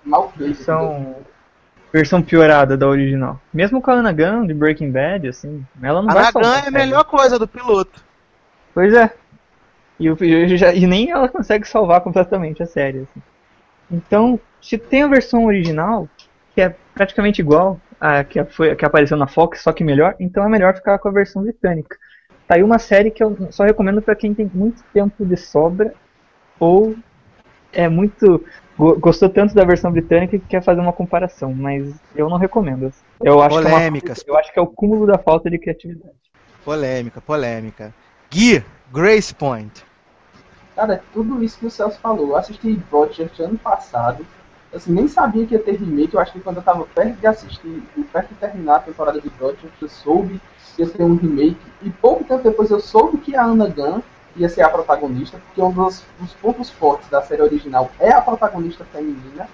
Mal versão versão piorada da original. Mesmo com a Ana Gunn de Breaking Bad, assim, ela não A vai Nagan salvar é a melhor coisa do piloto. Pois é. E, o- e já- e nem ela consegue salvar completamente a série. assim. Então, se tem a versão original, que é praticamente igual a que, foi, que apareceu na Fox, só que melhor, então é melhor ficar com a versão britânica. Tá aí uma série que eu só recomendo pra quem tem muito tempo de sobra ou é muito go- gostou tanto da versão britânica que quer fazer uma comparação, mas eu não recomendo. Eu acho Polêmicas. que é uma, eu acho que é o cúmulo da falta de criatividade. Polêmica, polêmica. Gui, Grace Point. Cara, é tudo isso que o Celso falou. Eu assisti Broadchurch ano passado. Assim, nem sabia que ia ter remake. Eu acho que quando eu tava perto de assistir, perto de terminar a temporada de Broadchurch, eu soube que ia ter um remake. E pouco tempo depois eu soube que a Anna Gunn ia ser a protagonista, porque um dos, dos pontos fortes da série original é a protagonista feminina.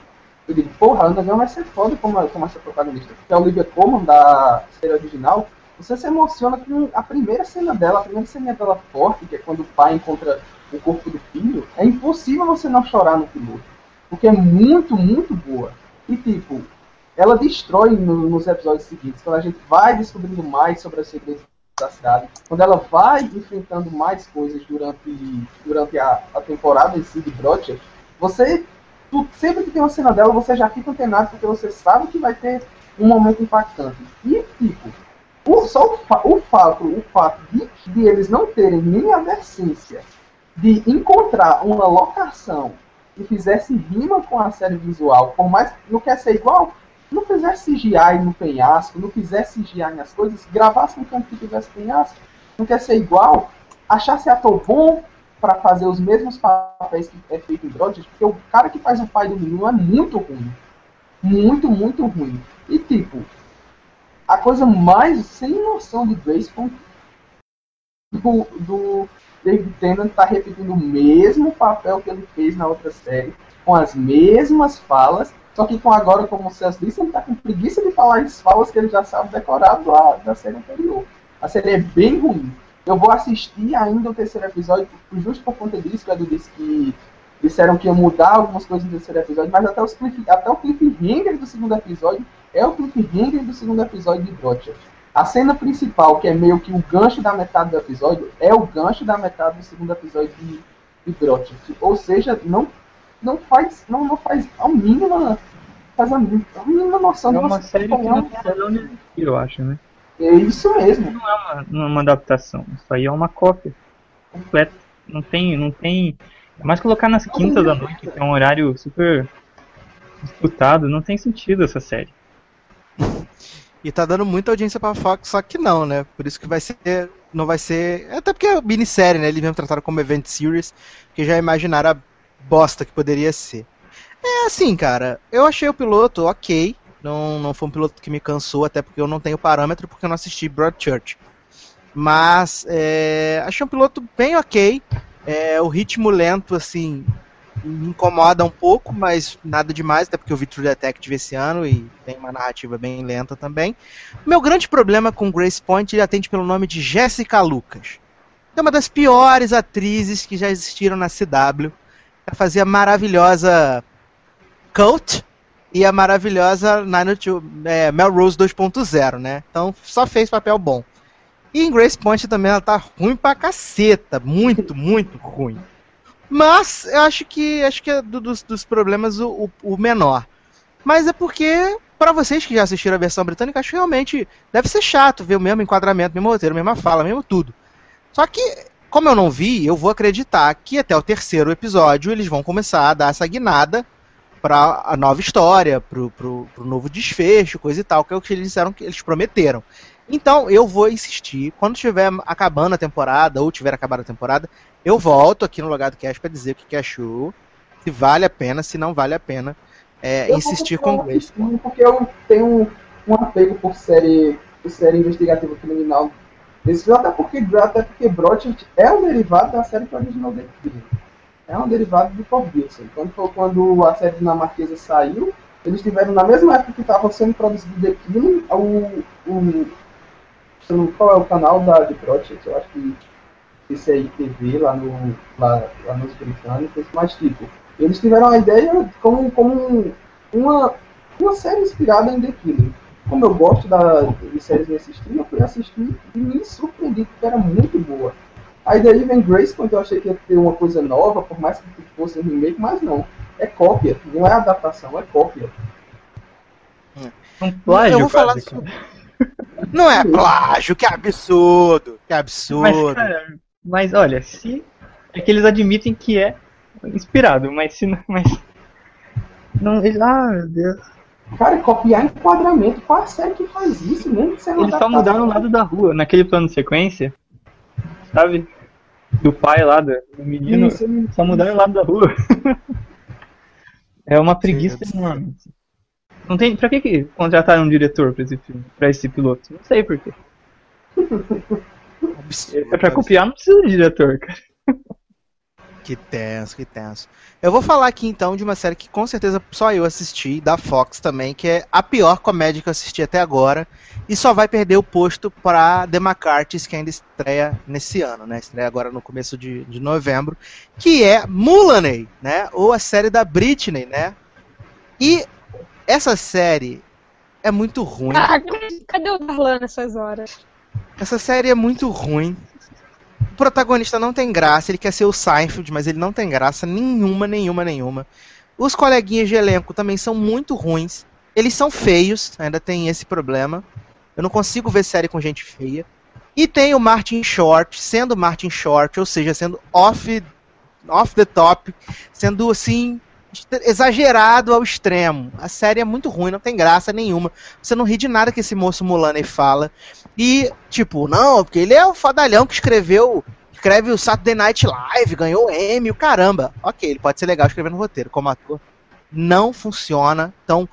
Eu digo, porra, a Anna Gunn vai ser foda como, como essa protagonista. Porque a Olivia Colman da série original, você se emociona com a primeira cena dela, a primeira cena dela forte, que é quando o pai encontra o corpo do filho, é impossível você não chorar no piloto. Porque é muito, muito boa. E tipo, ela destrói no- nos episódios seguintes, quando a gente vai descobrindo mais sobre as segredos da cidade, quando ela vai enfrentando mais coisas durante, durante a, a temporada em si de você, tu, sempre que tem uma cena dela, você já fica antenado, porque você sabe que vai ter um momento impactante. E tipo, o, só o, o fato, o fato de, de eles não terem nem a decência de encontrar uma locação que fizesse rima com a série visual, por mais que não quer ser igual, não fizesse CGI no penhasco, não fizesse CGI nas coisas, gravasse um canto que tivesse penhasco, não quer ser igual, achasse ator bom para fazer os mesmos papéis que é feito em Broadchurch, porque o cara que faz o pai do menino é muito ruim. Muito, muito ruim. E tipo, a coisa mais sem noção de Grace do, do David Tennant tá repetindo o mesmo papel que ele fez na outra série, com as mesmas falas, só que com agora, como o Celso disse, ele tá com preguiça de falar as falas que ele já sabe decorar da, da série anterior. A série é bem ruim. Eu vou assistir ainda o terceiro episódio, justo por conta disso, que Edu disse que disseram que ia mudar algumas coisas no terceiro episódio, mas até, os cliff, até o cliffhanger do segundo episódio é o cliffhanger do segundo episódio de Broadchurch. A cena principal, que é meio que o gancho da metade do episódio, é o gancho da metade do segundo episódio de, de. Ou seja, não, não faz não, não faz a mínima faz a mínima, a mínima noção É de uma série que não um- existir, eu acho, né? É isso mesmo. Não é uma, não é uma adaptação, isso aí é uma cópia completa. Não tem, não tem. É mais colocar nas quintas da noite, que é um horário super disputado, não tem sentido essa série. E tá dando muita audiência pra Fox, só que não, né? Por isso que vai ser. Não vai ser. Até porque é minissérie, né? Eles mesmo trataram como event series, que já imaginaram a bosta que poderia ser. É assim, cara. Eu achei o piloto ok. Não, não foi um piloto que me cansou, até porque eu não tenho parâmetro, porque eu não assisti Broadchurch. Mas é, achei um piloto bem ok. É, o ritmo lento, assim, me incomoda um pouco, mas nada demais, até porque eu vi True Detective esse ano e tem uma narrativa bem lenta também. Meu grande problema com Grace Point ele atende pelo nome de Jessica Lucas. É uma das piores atrizes que já existiram na CW. Ela fazia maravilhosa Coat e a maravilhosa 902, é, Melrose 2.0, né? Então só fez papel bom. E em Grace Point também ela tá ruim pra caceta. Muito, muito ruim. Mas eu acho que acho que é do- dos, dos problemas o, o- o menor. Mas é porque, pra vocês que já assistiram a versão britânica, acho que realmente deve ser chato ver o mesmo enquadramento, mesmo roteiro, mesma fala, mesmo tudo. Só que, como eu não vi, eu vou acreditar que até o terceiro episódio eles vão começar a dar essa guinada pra a nova história, pro, pro novo desfecho, coisa e tal, que é o que eles disseram que eles prometeram. Então eu vou insistir, quando estiver acabando a temporada, ou tiver acabado a temporada, eu volto aqui no Logado Cast pra dizer o que, que achou, se vale a pena, se não vale a pena é, insistir com Grace. assistir, Porque eu tenho um, apego por série, por série investigativa criminal. Esse, até porque, até porque Broadchurch é um derivado da série que originou The Killing. É um derivado do Bob Wilson. Quando, foi quando a série dinamarquesa saiu, eles tiveram na mesma época que estavam sendo produzido The Killing, o, o, não- qual é o canal da de Broadchurch, eu acho que esse aí TV lá, no, lá, lá nos britânicos, mas tipo, eles tiveram a ideia como, como uma, uma série inspirada em The Killing. Como eu gosto da, de séries nesse estilo, eu fui assistir e me surpreendi porque era muito boa. Aí daí vem Grace, quando eu achei que ia ter uma coisa nova, por mais que fosse um remake, mas não. É cópia, não é adaptação, é cópia. Um plágio, eu vou falar quase, sobre... Não é plágio, que absurdo, que absurdo. Mas, cara, mas olha, se. É que eles admitem que é inspirado, mas se não. Mas. Não, eles, ah, meu Deus. Cara, copiar enquadramento, qual a série que faz isso, mesmo que seja uma Eles só adaptação? mudaram o lado da rua, naquele plano de sequência. Sabe? Do pai lá, do menino. Isso, isso. Só mudaram o lado da rua. é uma preguiça enorme. Não tem. Pra que, que contrataram um diretor pra esse filme? Pra esse piloto? Não sei por quê. Absurdo, É pra copiar, não precisa de diretor, cara. Que tenso, que tenso. Eu vou falar aqui então de uma série que com certeza só eu assisti, da Fox também, que é a pior comédia que eu assisti até agora. E só vai perder o posto pra The McCarthy's, que ainda estreia nesse ano, né? Estreia agora no começo de, de novembro. Que é Mulaney, né? Ou a série da Britney, né? E essa série é muito ruim. Ah, cadê o Darlan nessas horas? Essa série é muito ruim. O protagonista não tem graça, ele quer ser o Seinfeld, mas ele não tem graça nenhuma, nenhuma, nenhuma. Os coleguinhas de elenco também são muito ruins. Eles são feios, ainda tem esse problema. Eu não consigo ver série com gente feia. E tem o Martin Short, sendo Martin Short, ou seja, sendo off, off the top, sendo assim exagerado ao extremo. A série é muito ruim, não tem graça nenhuma. Você não ri de nada que esse moço Mulaney fala. E, tipo, não, porque ele é o fadalhão que escreveu. Escreve o Saturday Night Live, ganhou o Emmy, o caramba. Ok, ele pode ser legal escrevendo roteiro, como ator. Não funciona. Então,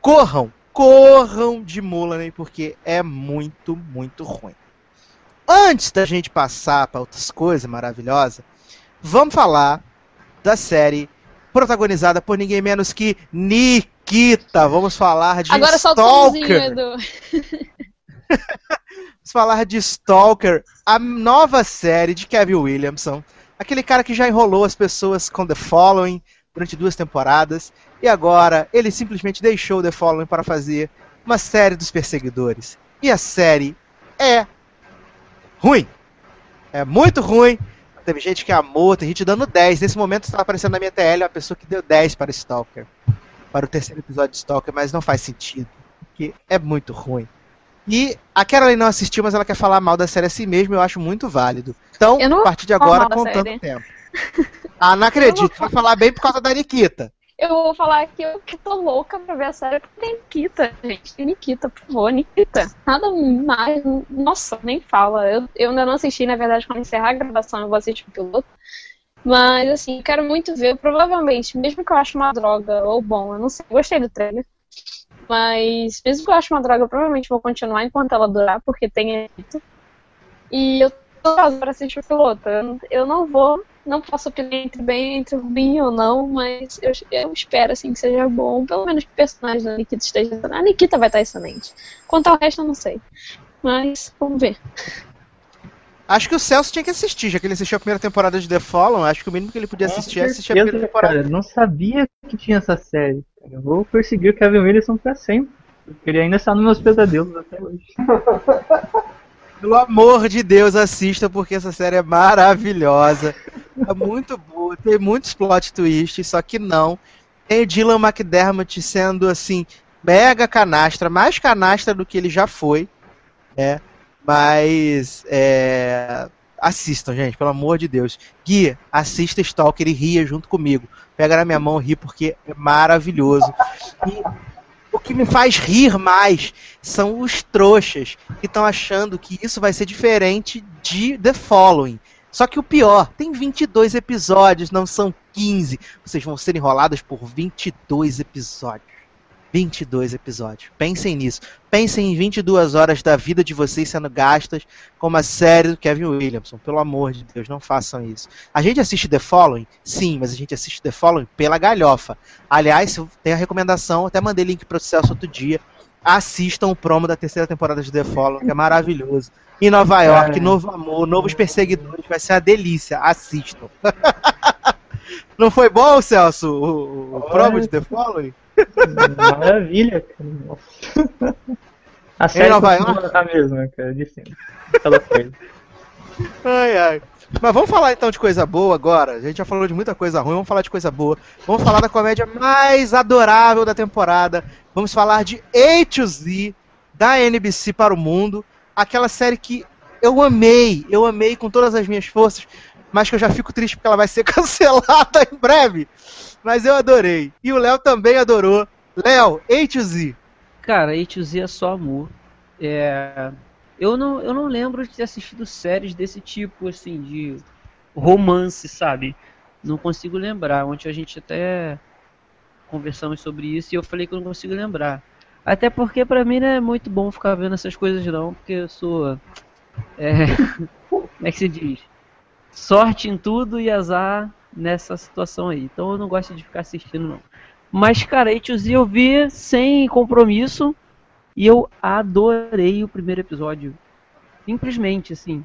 corram, corram de Mulaney, porque é muito, muito ruim. Antes da gente passar para outras coisas maravilhosas, vamos falar da série protagonizada por ninguém menos que Nikita. Vamos falar de Agora Stalker. Edu. Vamos falar de Stalker, a nova série de Kevin Williamson. Aquele cara que já enrolou as pessoas com The Following durante duas temporadas. E agora ele simplesmente deixou The Following para fazer uma série dos perseguidores. E a série é ruim. É muito ruim. Teve gente que amou, tem gente dando 10. Nesse momento está aparecendo na minha TL uma pessoa que deu 10 para Stalker. Para o terceiro episódio de Stalker, mas não faz sentido. Porque é muito ruim. E a Caroline não assistiu, mas ela quer falar mal da série assim mesmo, eu acho muito válido. Então, a partir de agora, contando o tempo. Ah, não acredito. Vai falar bem por causa da Nikita. Eu vou falar que eu que tô louca pra ver a série porque tem Nikita, gente. Tem Nikita, por favor, Nikita. Nada mais. Nossa, nem fala. Eu, eu ainda não assisti, na verdade, quando encerrar a gravação, eu vou assistir o piloto. Mas, assim, quero muito ver. Provavelmente, mesmo que eu ache uma droga ou bom, eu não sei. Gostei do trailer. Mas, mesmo que eu ache uma droga, eu provavelmente vou continuar enquanto ela durar, porque tem Nikita. E eu tô pra assistir o piloto. Eu, eu não vou não posso opinar entre bem, entre ruim ou não, mas eu, eu espero assim que seja bom. Pelo menos que o personagem da Nikita esteja. A Nikita vai estar excelente. Quanto ao resto, eu não sei. Mas, vamos ver. Acho que o Celso tinha que assistir, já que ele assistiu a primeira temporada de The Fallen. Acho que o mínimo que ele podia assistir é assistir a primeira temporada. cara, não sabia que tinha essa série. cara. Eu vou perseguir o Kevin Williamson pra sempre. Porque ele ainda está nos meus pesadelos até hoje. Pelo amor de Deus, assista, porque essa série é maravilhosa. É muito boa, tem muitos plot twists, só que não. Tem o Dylan McDermott sendo, assim, mega canastra, mais canastra do que ele já foi, né? Mas, é... Assistam, gente, pelo amor de Deus. Gui, assista Stalker e ria junto comigo. Pega na minha mão e ri, porque é maravilhoso. E o que me faz rir mais são os trouxas que estão achando que isso vai ser diferente de The Following. Só que o pior, tem 22 episódios, não são 15. Vocês vão ser enrolados por 22 episódios. 22 episódios. Pensem nisso. Pensem em 22 horas da vida de vocês sendo gastas com uma série do Kevin Williamson. Pelo amor de Deus, não façam isso. A gente assiste The Following? Sim, mas a gente assiste The Following pela galhofa. Aliás, tenho a recomendação, até mandei link para o Celso outro dia. Assistam o promo da terceira temporada de The Following, que é maravilhoso. Em Nova York, É. novo amor, novos perseguidores, vai ser uma delícia. Assistam. Não foi bom, Celso, o, o promo de The Following? Maravilha, cara. Nossa. A série Nova continua a mesma, cara, de sempre. Aquela coisa. Ai, ai. Mas vamos falar então de coisa boa agora. A gente já falou de muita coisa ruim, vamos falar de coisa boa. Vamos falar da comédia mais adorável da temporada. Vamos falar de A to Z da NBC para o mundo. Aquela série que eu amei, eu amei com todas as minhas forças, mas que eu já fico triste porque ela vai ser cancelada em breve. Mas eu adorei. E o Léo também adorou. Léo, A to Z. Cara, A to Z é só amor. É... Eu, não, eu não lembro de ter assistido séries desse tipo, assim, de romance, sabe? Não consigo lembrar. Ontem a gente até conversamos sobre isso e eu falei que eu não consigo lembrar. Até porque pra mim não é muito bom ficar vendo essas coisas não, porque eu sou. É, como é que se diz? Sorte em tudo e azar nessa situação aí. Então eu não gosto de ficar assistindo não. Mas, cara, eu vi sem compromisso e eu adorei o primeiro episódio. Simplesmente, assim.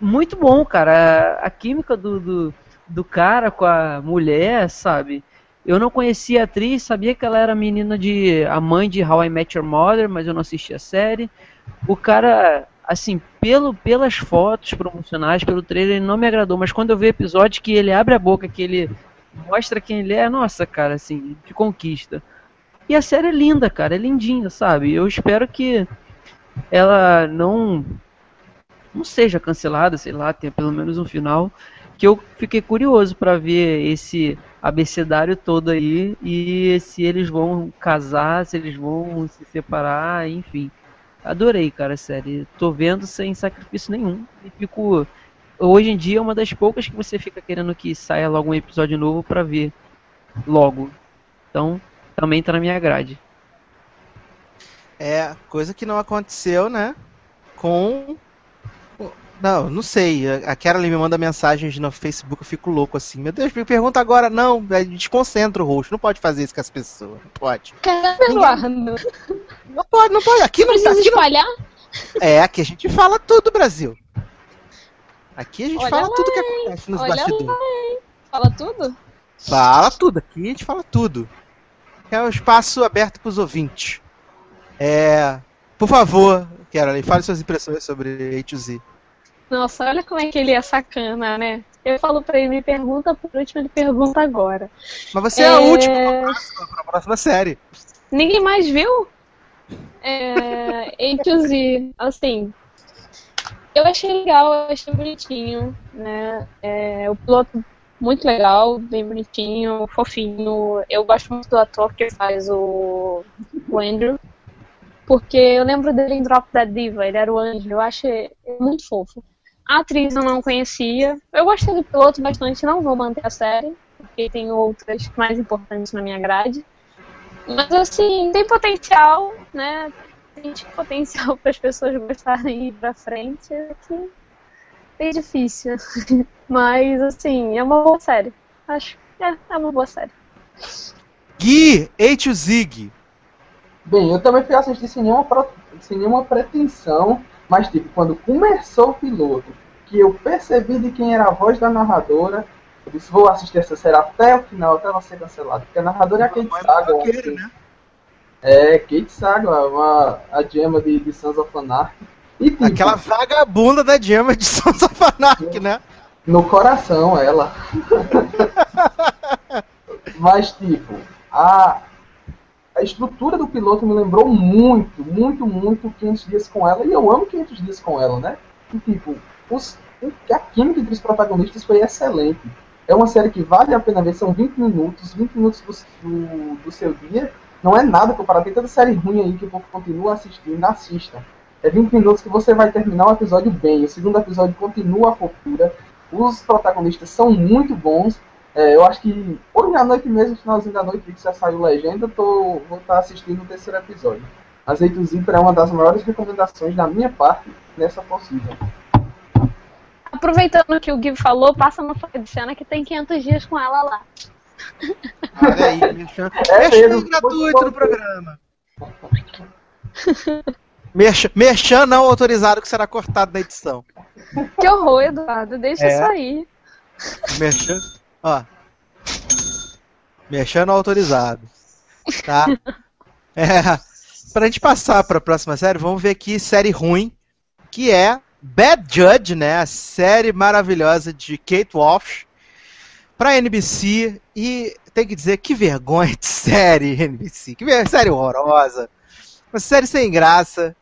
Muito bom, cara. A, a química do, do, do, cara com a mulher, sabe? Eu não conhecia a atriz, sabia que ela era menina de. a mãe de How I Met Your Mother, mas eu não assistia a série. O cara, assim, pelo, pelas fotos promocionais, pelo trailer, ele não me agradou, mas quando eu vi o episódio que ele abre a boca, que ele mostra quem ele é, nossa, cara, assim, de conquista. E a série é linda, cara, é lindinha, sabe? Eu espero que ela não não seja cancelada, sei lá, tenha pelo menos um final, que eu fiquei curioso para ver esse abecedário todo aí e se eles vão casar, se eles vão se separar, enfim. Adorei, cara, a série. Tô vendo sem sacrifício nenhum. E fico hoje em dia é uma das poucas que você fica querendo que saia logo um episódio novo para ver logo. Então, também tá na minha grade. É, coisa que não aconteceu, né? Com. Não, não sei. A Carolyn me manda mensagens no Facebook, eu fico louco assim. Meu Deus, me pergunta agora. Não, desconcentra o rosto. Não pode fazer isso com as pessoas. Não pode. Caramba, Eduardo. Não pode, não pode. Aqui não precisa aqui espalhar? Não... É, aqui a gente fala tudo, Brasil. Aqui a gente Olha fala lá, tudo que acontece nos bastidores. lá? Fala tudo? Fala tudo, aqui a gente fala tudo. É um espaço aberto para os ouvintes. É, por favor, Carolyn, fale suas impressões sobre A to Z. Nossa, olha como é que ele é sacana, né? Eu falo pra ele, me pergunta por último, ele pergunta agora. Mas você é, É. a última pra próxima, pra próxima série. Ninguém mais viu? É, Z, assim, eu achei legal, eu achei bonitinho, né? É, o piloto muito legal, bem bonitinho, fofinho. Eu gosto muito do ator que faz o, o Andrew, porque eu lembro dele em Drop Dead Diva, ele era o anjo, eu acho ele muito fofo. A atriz eu não conhecia, eu gostei do piloto bastante, não vou manter a série, porque tem outras mais importantes na minha grade. Mas assim, tem potencial, né? Tem potencial para as pessoas gostarem e ir pra frente. É que é difícil. Mas assim, é uma boa série. Acho que é, é uma boa série. Gui, to Zig. Bem, eu também fui assistir sem nenhuma, pro- sem nenhuma pretensão, mas tipo, quando começou o piloto, que eu percebi de quem era a voz da narradora, eu disse, vou assistir essa série até o final, até ela ser cancelada. Porque a narradora é a Kate Saga. Roqueiro, assim. né? É, Kate Saga, uma, a gema de, de Sons of Anarchy. E tipo, Aquela vagabunda da Gemma de Sons of Anarchy, né? no coração ela. Mas, tipo, a, a estrutura do piloto me lembrou muito, muito, muito 500 Dias com ela. E eu amo 500 Dias com ela, né? E, tipo, os, a química entre os protagonistas foi excelente. É uma série que vale a pena ver, são 20 minutos, 20 minutos do, do, do seu dia. Não é nada comparado. Tem tanta série ruim aí que o povo continua assistindo, assista. É 20 minutos que você vai terminar o episódio bem. O segundo episódio continua a fofura. Os protagonistas são muito bons. É, eu acho que hoje à noite mesmo, finalzinho da noite, que já saiu legenda, eu tô, vou estar assistindo o terceiro episódio. Azeite Zíper é uma das maiores recomendações da minha parte nessa possível. Aproveitando que o Gui falou, passa no Fora de Cena que tem 500 dias com ela lá. Olha aí, merchan. É Merchan mesmo, gratuito no programa. Merchan, merchan não autorizado que será cortado na edição. Que horror, Eduardo, deixa É. isso aí. Merchan, ó. Não autorizado. tá? É, pra gente passar pra próxima série, vamos ver aqui série ruim, que é Bad Judge, né? A série maravilhosa de Kate Walsh pra NBC e tem que dizer que vergonha de série NBC, que série horrorosa, uma série sem graça.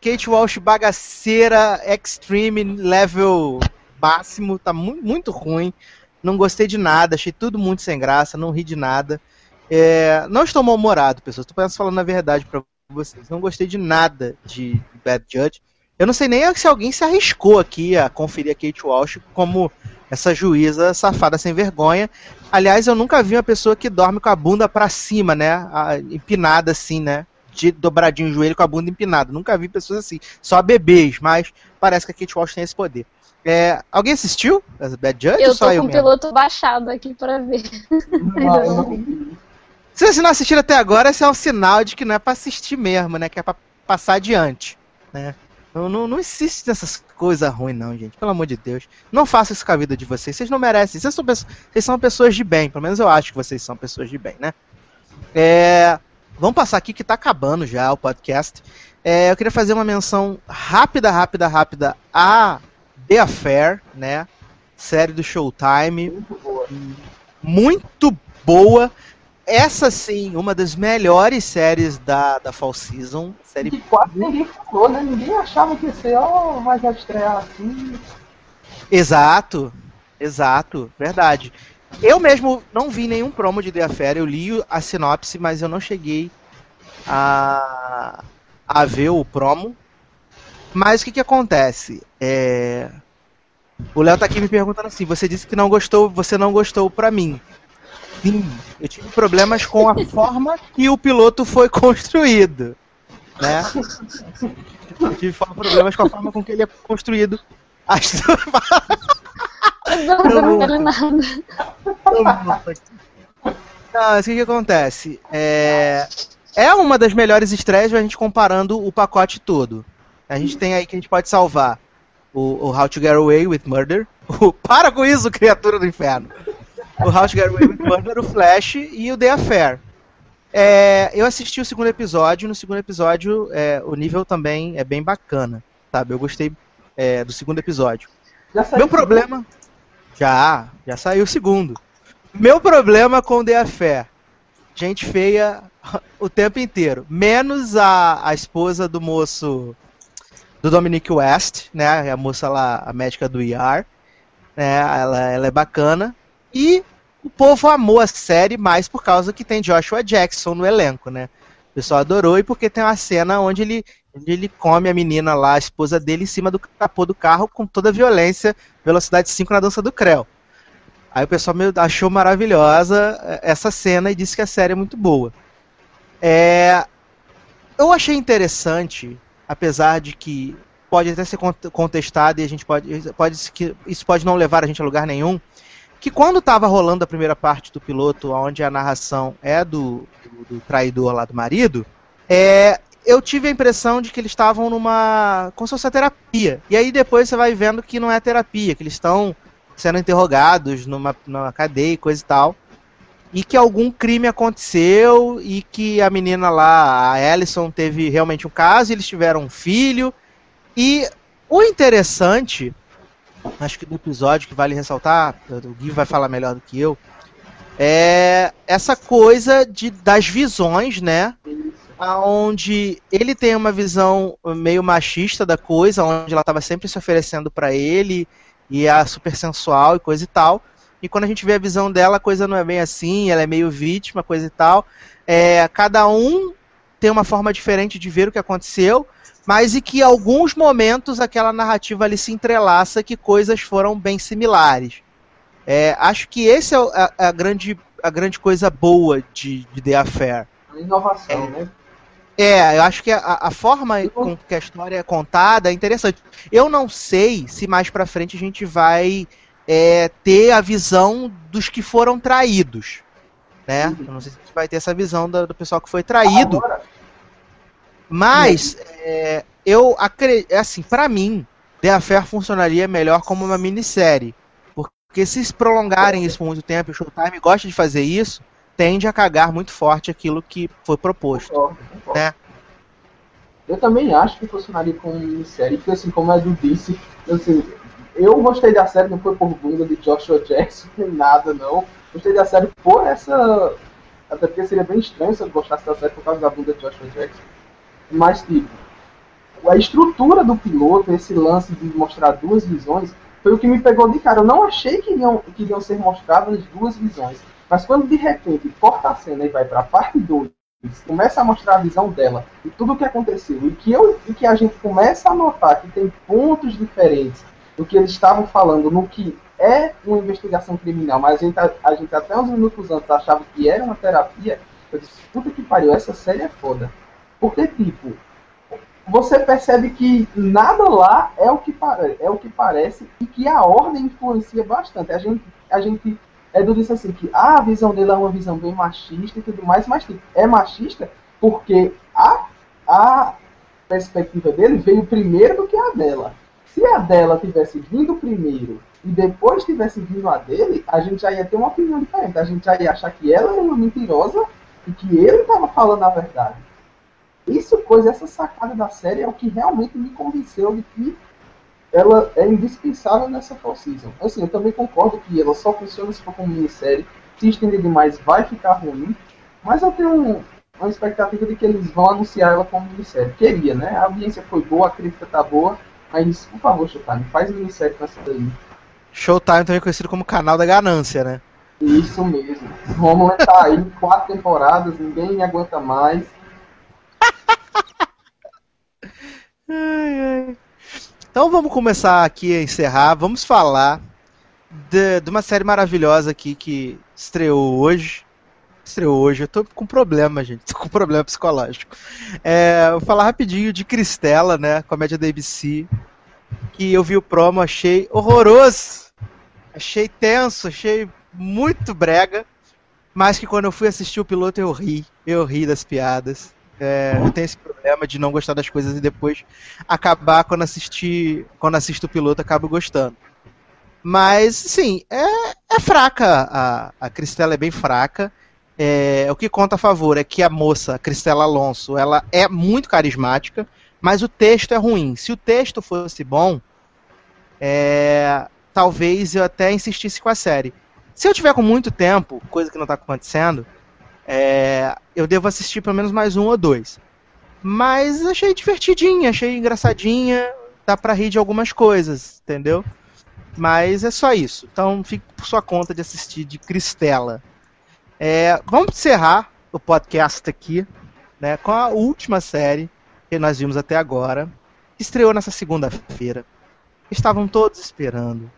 Kate Walsh bagaceira, extreme, level máximo, tá mu muito ruim. Não gostei de nada, achei tudo muito sem graça, não ri de nada. É, não estou mal-humorado, pessoas, estou falando a verdade pra vocês. Não gostei de nada de Bad Judge. Eu não sei nem se alguém se arriscou aqui a conferir a Kate Walsh como essa juíza safada sem vergonha. Aliás, eu nunca vi uma pessoa que dorme com a bunda pra cima, né? Empinada assim, né? De dobradinho o joelho com a bunda empinada. Nunca vi pessoas assim. Só bebês, mas parece que a Kate Walsh tem esse poder. É, alguém assistiu as Bad Judge Eu tô com o piloto baixado aqui pra ver. Não, não- Se vocês não assistiram até agora, esse é um sinal de que não é pra assistir mesmo, né? Que é pra passar adiante, né? Não, não, não existe essas coisas ruins, não, gente. Pelo amor de Deus. Não façam isso com a vida de vocês. Vocês não merecem. Vocês são, vocês são pessoas de bem. Pelo menos eu acho que vocês são pessoas de bem, né? É, vamos passar aqui que tá acabando já o podcast. É, eu queria fazer uma menção rápida, rápida, rápida a The Affair, né? Série do Showtime. Muito boa. Essa sim, uma das melhores séries da, da Fall Season. Série que quase ninguém falou, né? Ninguém achava que ia ser, ó, mas vai estrear assim. Exato, exato, verdade. Eu mesmo não vi nenhum promo de The Affair, eu li a sinopse, mas eu não cheguei a, a ver o promo. Mas o que que acontece? É... O Léo tá aqui me perguntando assim, você disse que não gostou, você não gostou pra mim. Sim, eu tive problemas com a forma que o piloto foi construído, né? Eu tive problemas com a forma com que ele é construído. As Não, não quero nada. Não, mas o que, que acontece? É... é uma das melhores estreias a gente comparando o pacote todo. A gente tem aí que a gente pode salvar o, o How to Get Away with Murder. O... Para com isso, criatura do inferno! O How to Get Away with Murder, o Flash e o The Affair. É, eu assisti o segundo episódio, no segundo episódio é, o nível também é bem bacana, sabe? Eu gostei é, do segundo episódio. Meu problema. Já, já saiu o segundo. Meu problema com The Affair. Gente feia o tempo inteiro. Menos a, a esposa do moço. Do Dominic West, né? A moça lá, a médica do ER. Né, ela, ela é bacana. E o povo amou a série mais por causa que tem Joshua Jackson no elenco, né? O pessoal adorou e porque tem uma cena onde ele, onde ele come a menina lá, a esposa dele, em cima do capô do carro com toda a violência, velocidade 5 na dança do Creu. Aí o pessoal achou maravilhosa eh, essa cena e disse que a série é muito boa. É, eu achei interessante, apesar de que pode até ser cont- contestado e a gente pode, pode isso pode não levar a gente a lugar nenhum, que quando estava rolando a primeira parte do piloto, onde a narração é do, do, do traidor lá do marido, é, eu tive a impressão de que eles estavam numa. como se fosse uma terapia. E aí depois você vai vendo que não é terapia, que eles estão sendo interrogados numa, numa cadeia e coisa e tal. E que algum crime aconteceu e que a menina lá, a Alison, teve realmente um caso, eles tiveram um filho. E o interessante, acho que do episódio que vale ressaltar, o Gui vai falar melhor do que eu, é essa coisa de, das visões, né? Onde ele tem uma visão meio machista da coisa, onde ela estava sempre se oferecendo para ele e é super sensual e coisa e tal. E quando a gente vê a visão dela, a coisa não é bem assim, ela é meio vítima, coisa e tal. É, cada um tem uma forma diferente de ver o que aconteceu, mas e que em alguns momentos aquela narrativa ali se entrelaça que coisas foram bem similares. É, acho que esse é a, a grande, a grande coisa boa de, de The Affair. A inovação, né? É, eu acho que a, a forma com que a história é contada é interessante. Eu não sei se mais pra frente a gente vai é, ter a visão dos que foram traídos. Né? Eu não sei se a gente vai ter essa visão do, do pessoal que foi traído. Mas é, eu acredito, assim, pra mim, The Affair funcionaria melhor como uma minissérie. Porque se prolongarem isso por muito tempo, o Showtime gosta de fazer isso, tende a cagar muito forte aquilo que foi proposto. Concordo, concordo. Né? Eu também acho que funcionaria como minissérie, porque assim, como a Edu disse, assim, eu gostei da série, não foi por bunda de Joshua Jackson, nem nada, não. Gostei da série por essa. Até porque seria bem estranho se eu gostasse da série por causa da bunda de Joshua Jackson. Mas, tipo, a estrutura do piloto, esse lance de mostrar duas visões, foi o que me pegou de cara. Eu não achei que iriam, que iriam ser mostradas duas visões. Mas quando de repente corta a cena e vai pra parte 2, começa a mostrar a visão dela e tudo o que aconteceu, e que, eu, e que a gente começa a notar que tem pontos diferentes do que eles estavam falando no que é uma investigação criminal, mas a gente, a gente até uns minutos antes achava que era uma terapia, eu disse, puta que pariu, essa série é foda. Porque, tipo, você percebe que nada lá é o que, é o que parece e que a ordem influencia bastante. A gente, a gente Edu disse assim que ah, a visão dele é uma visão bem machista e tudo mais, mas tipo, é machista porque a, a perspectiva dele veio primeiro do que a dela. Se a dela tivesse vindo primeiro e depois tivesse vindo a dele, a gente já ia ter uma opinião diferente. A gente já ia achar que ela era uma mentirosa e que ele estava falando a verdade. Isso, coisa, essa sacada da série é o que realmente me convenceu de que ela é indispensável nessa fall season. Assim, eu também concordo que ela só funciona se for como minissérie. Se estender demais vai ficar ruim. Mas eu tenho uma expectativa de que eles vão anunciar ela como minissérie. Queria, né? A audiência foi boa, a crítica tá boa. Mas, por favor, Showtime, faz minissérie com essa daí. Showtime também conhecido como canal da ganância, né? Isso mesmo. Vamos tá aí, quatro temporadas, ninguém aguenta mais. Ai, ai. Então vamos começar aqui a encerrar. Vamos falar de, de uma série maravilhosa aqui que estreou hoje. Estreou hoje. Eu tô com problema, gente. Tô com problema psicológico. É, vou falar rapidinho de Cristela, né? Comédia da ABC. Que eu vi o promo, achei horroroso. Achei tenso, achei muito brega. Mas que quando eu fui assistir o piloto eu ri. Eu ri das piadas. É, eu tenho esse problema de não gostar das coisas e depois acabar quando assistir, quando assisto o piloto acabo gostando. Mas, sim, é, é fraca. A, a Cristela é bem fraca. É, o que conta a favor é que a moça, Cristela Alonso, ela é muito carismática, mas o texto é ruim. Se o texto fosse bom, é, talvez eu até insistisse com a série. Se eu tiver com muito tempo, coisa que não está acontecendo, é, eu devo assistir pelo menos mais um ou dois. Mas achei divertidinha, achei engraçadinha, dá pra rir de algumas coisas, entendeu? Mas é só isso. Então fique por sua conta de assistir de Cristela. É, vamos encerrar o podcast aqui né, com a última série que nós vimos até agora, estreou nessa segunda-feira. Estavam todos esperando.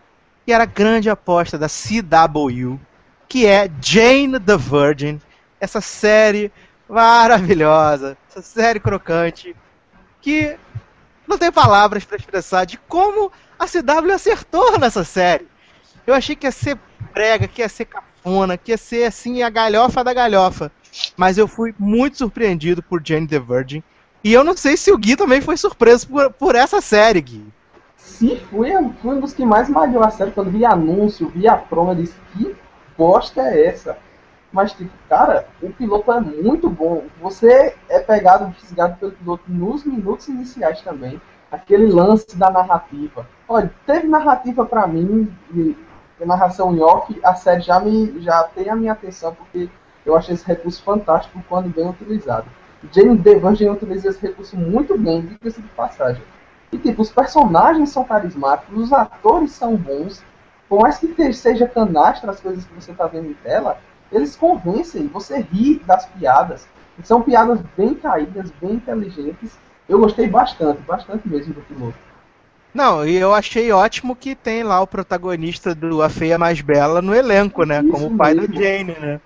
E era a grande aposta da CW, que é Jane the Virgin, essa série maravilhosa, essa série crocante, que não tem palavras para expressar de como a CW acertou nessa série. Eu achei que ia ser prega, que ia ser cafona, que ia ser assim a galhofa da galhofa. Mas eu fui muito surpreendido por Jane the Virgin. E eu não sei se o Gui também foi surpreso por, por essa série, Gui. Sim, fui, fui um dos que mais malhou a série. Quando vi anúncio, vi a promo, eu disse: que bosta é essa? Mas, tipo, cara, o piloto é muito bom. Você é pegado, fisgado pelo piloto nos minutos iniciais também. Aquele lance da narrativa. Olha, teve narrativa para mim, narração em off, a série já, me, já tem a minha atenção, porque eu achei esse recurso fantástico quando bem utilizado. Jane Devangen utiliza esse recurso muito bem, diga-se de passagem. E, tipo, os personagens são carismáticos, os atores são bons, por mais que seja canastra as coisas que você está vendo em tela, eles convencem, você ri das piadas. São piadas bem caídas, bem inteligentes. Eu gostei bastante, bastante mesmo do piloto. Não, e eu achei ótimo que tem lá o protagonista do A Feia Mais Bela no elenco, né? Isso como o pai mesmo. do Jane, né?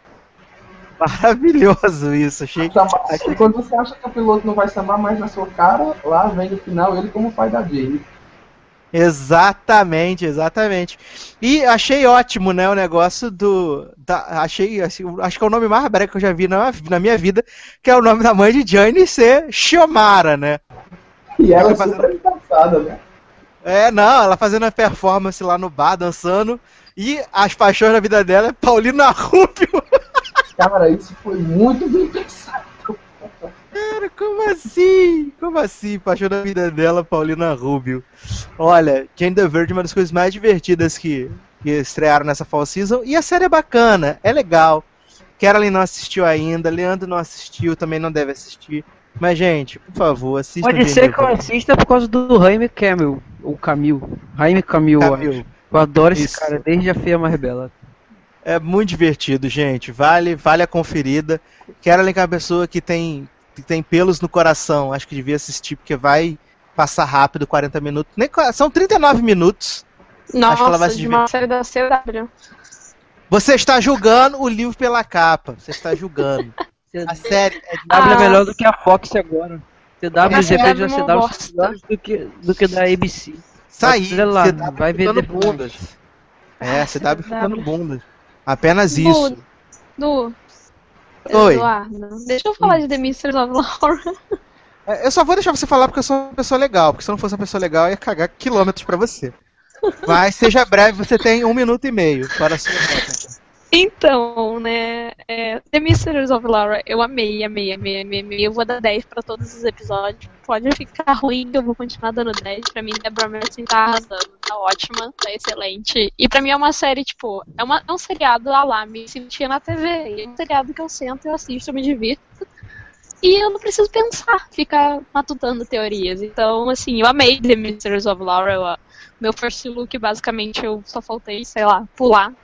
Maravilhoso isso, achei. achei... Quando você acha que o piloto não vai samar mais na sua cara, lá vem no final ele como o pai da Jane. Exatamente, exatamente. E achei ótimo, né, o negócio do. Da, achei, assim, acho que é o nome mais breve que eu já vi na, na minha vida, que é o nome da mãe de Jane ser Xiomara, né? E ela, fazendo... super engraçada, né? É, não, ela fazendo a performance lá no bar, dançando. E as paixões da vida dela é Paulina Rubio. Cara, isso foi muito bem pensado. Cara, como assim? Como assim? Paixão da vida dela, Paulina Rubio. Olha, Jane the Virgin é uma das coisas mais divertidas que, que estrearam nessa fall season. E a série é bacana, é legal. Carolyn não assistiu ainda, Leandro não assistiu, também não deve assistir. Mas, gente, por favor, assista Pode ser que eu assista por causa do Jaime Camil, ou Camil. Jaime Camil, eu Camil. acho. Eu adoro esse Isso. cara, desde a Feia Mais Bela. É muito divertido, gente. Vale, vale a conferida. Carolyn é uma pessoa que tem, que tem pelos no coração. Acho que devia assistir, porque vai passar rápido 40 minutos. Nem, são 39 minutos. Nossa, que ela vai se de uma série da CW. Você está julgando o livro pela capa. Você está julgando. A série é de CW Ah. é melhor do que a Fox agora. CW, os Essa efeitos da é uma CW bosta. são melhores do que, do que da ABC. sair. Olha lá, tá vai ver depois. bundas. É, CW. chutando bundas. Apenas isso. Du, Oi. Eduardo, deixa eu falar de The Misters of Laura. É, Eu só vou deixar você falar porque eu sou uma pessoa legal. Porque se eu não fosse uma pessoa legal, eu ia cagar quilômetros pra você. Mas seja breve, você tem um minuto e meio para a sua. Então, né, é, The Mysteries of Laura, eu amei, amei, amei, amei, amei. Eu vou dar 10 pra todos os episódios. Pode ficar ruim eu vou continuar dando 10. Pra mim, Deborah Mercy tá arrasando, tá ótima, tá excelente. E pra mim é uma série, tipo, é, uma, é um seriado a lá, me sentia na TV. É um seriado que eu sento, eu assisto, eu me divirto. E eu não preciso pensar, ficar matutando teorias. Então, assim, eu amei The Mysteries of Laura. Eu, meu first look, basicamente, eu só faltei, sei lá, pular.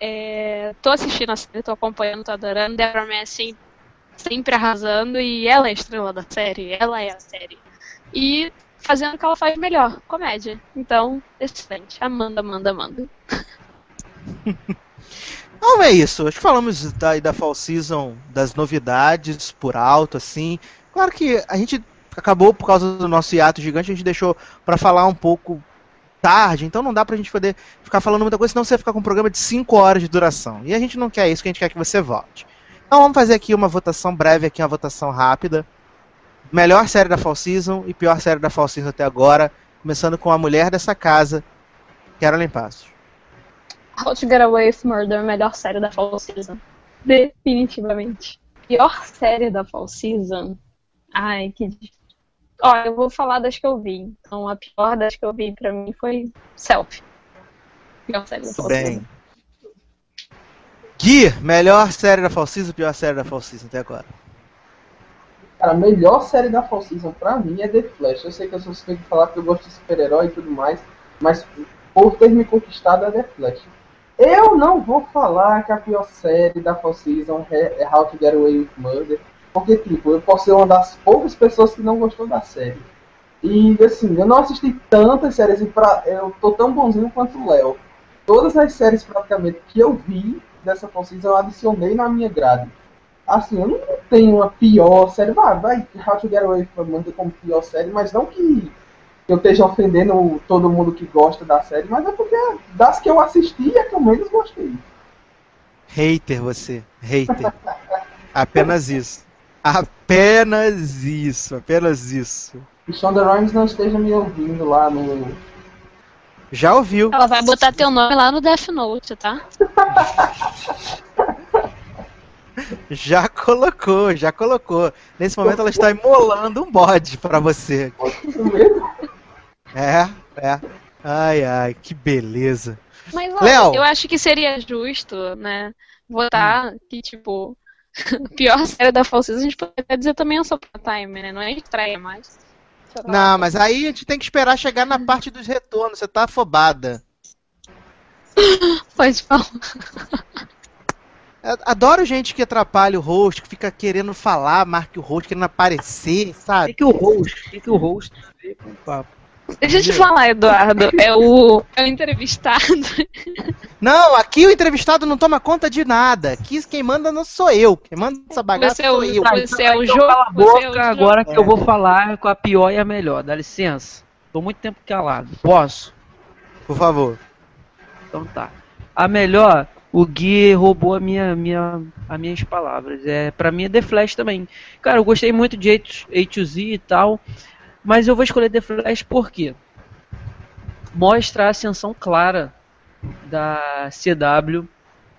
É, tô assistindo a série, tô acompanhando, tô adorando. Deborah Messing sempre arrasando e ela é a estrela da série, ela é a série. E fazendo o que ela faz melhor, comédia. Então, excelente. Amanda, Amanda, Amanda. Então é isso. Acho que falamos da, da Fall Season, das novidades por alto, assim. Claro que a gente acabou por causa do nosso hiato gigante, a gente deixou pra falar um pouco tarde, então não dá pra gente poder ficar falando muita coisa, senão você vai ficar com um programa de 5 horas de duração. E a gente não quer isso, que a gente quer que você volte. Então vamos fazer aqui uma votação breve, aqui uma votação rápida. Melhor série da Fall Season e pior série da Fall Season até agora, começando com a mulher dessa casa, Carolyn Passos. How to Get Away with Murder, melhor série da Fall Season. Definitivamente. Pior série da Fall Season? Ai, que difícil. Olha, eu vou falar das que eu vi. Então, a pior das que eu vi pra mim foi Self. Pior série da Fall bem. Gui, melhor série da Fall Season, pior série da Fall Season até agora. Cara, a melhor série da Fall Season pra mim é The Flash. Eu sei que eu sou suspeito de falar que eu gosto de super-herói e tudo mais, mas por ter me conquistado é The Flash. Eu não vou falar que a pior série da Fall Season é é How to Get Away with Murder, porque, tipo, eu posso ser uma das poucas pessoas que não gostou da série. E, assim, eu não assisti tantas séries e pra, eu tô tão bonzinho quanto o Léo. Todas as séries, praticamente, que eu vi dessa Season, eu adicionei na minha grade. Assim, eu não tenho uma pior série. Vai, vai, How to Get Away from como pior série, mas não que eu esteja ofendendo todo mundo que gosta da série, mas é porque das que eu assisti é que eu menos gostei. Hater você, hater. Apenas isso. Apenas isso, apenas isso. E Shonda Rhimes não esteja me ouvindo lá no. Já ouviu? Ela vai botar teu nome lá no Death Note, tá? Já colocou, já colocou. Nesse momento ela está imolando um bode pra você. É, é. Ai, ai, que beleza. Mas olha, eu acho que seria justo, né? Votar que, tipo, a pior série da Fall Season, a gente poderia dizer também é só pra time, né? Não é estreia mais. Não, mas aí a gente tem que esperar chegar na parte dos retornos. Você tá afobada. Pode falar. Adoro gente que atrapalha o host, que fica querendo falar, marca o host, querendo aparecer, O sabe? que, que o host, o que, que o host tem a ver com o papo? Deixa eu te falar, Eduardo. É o, é o entrevistado. Não, aqui o entrevistado não toma conta de nada. Aqui quem manda não sou eu. Quem manda essa bagaça Você é o, sou eu. você é o jogo. cala a Você é o boca jogo. agora que É. eu vou falar com a pior e a melhor. Dá licença. Tô muito tempo calado. Posso? Por favor. Então tá. A melhor, o Gui roubou a minha, minha, as minhas palavras. É, pra mim é The Flash também. Cara, eu gostei muito de A2Z e tal. Mas eu vou escolher The Flash por quê? Mostra a ascensão clara da CW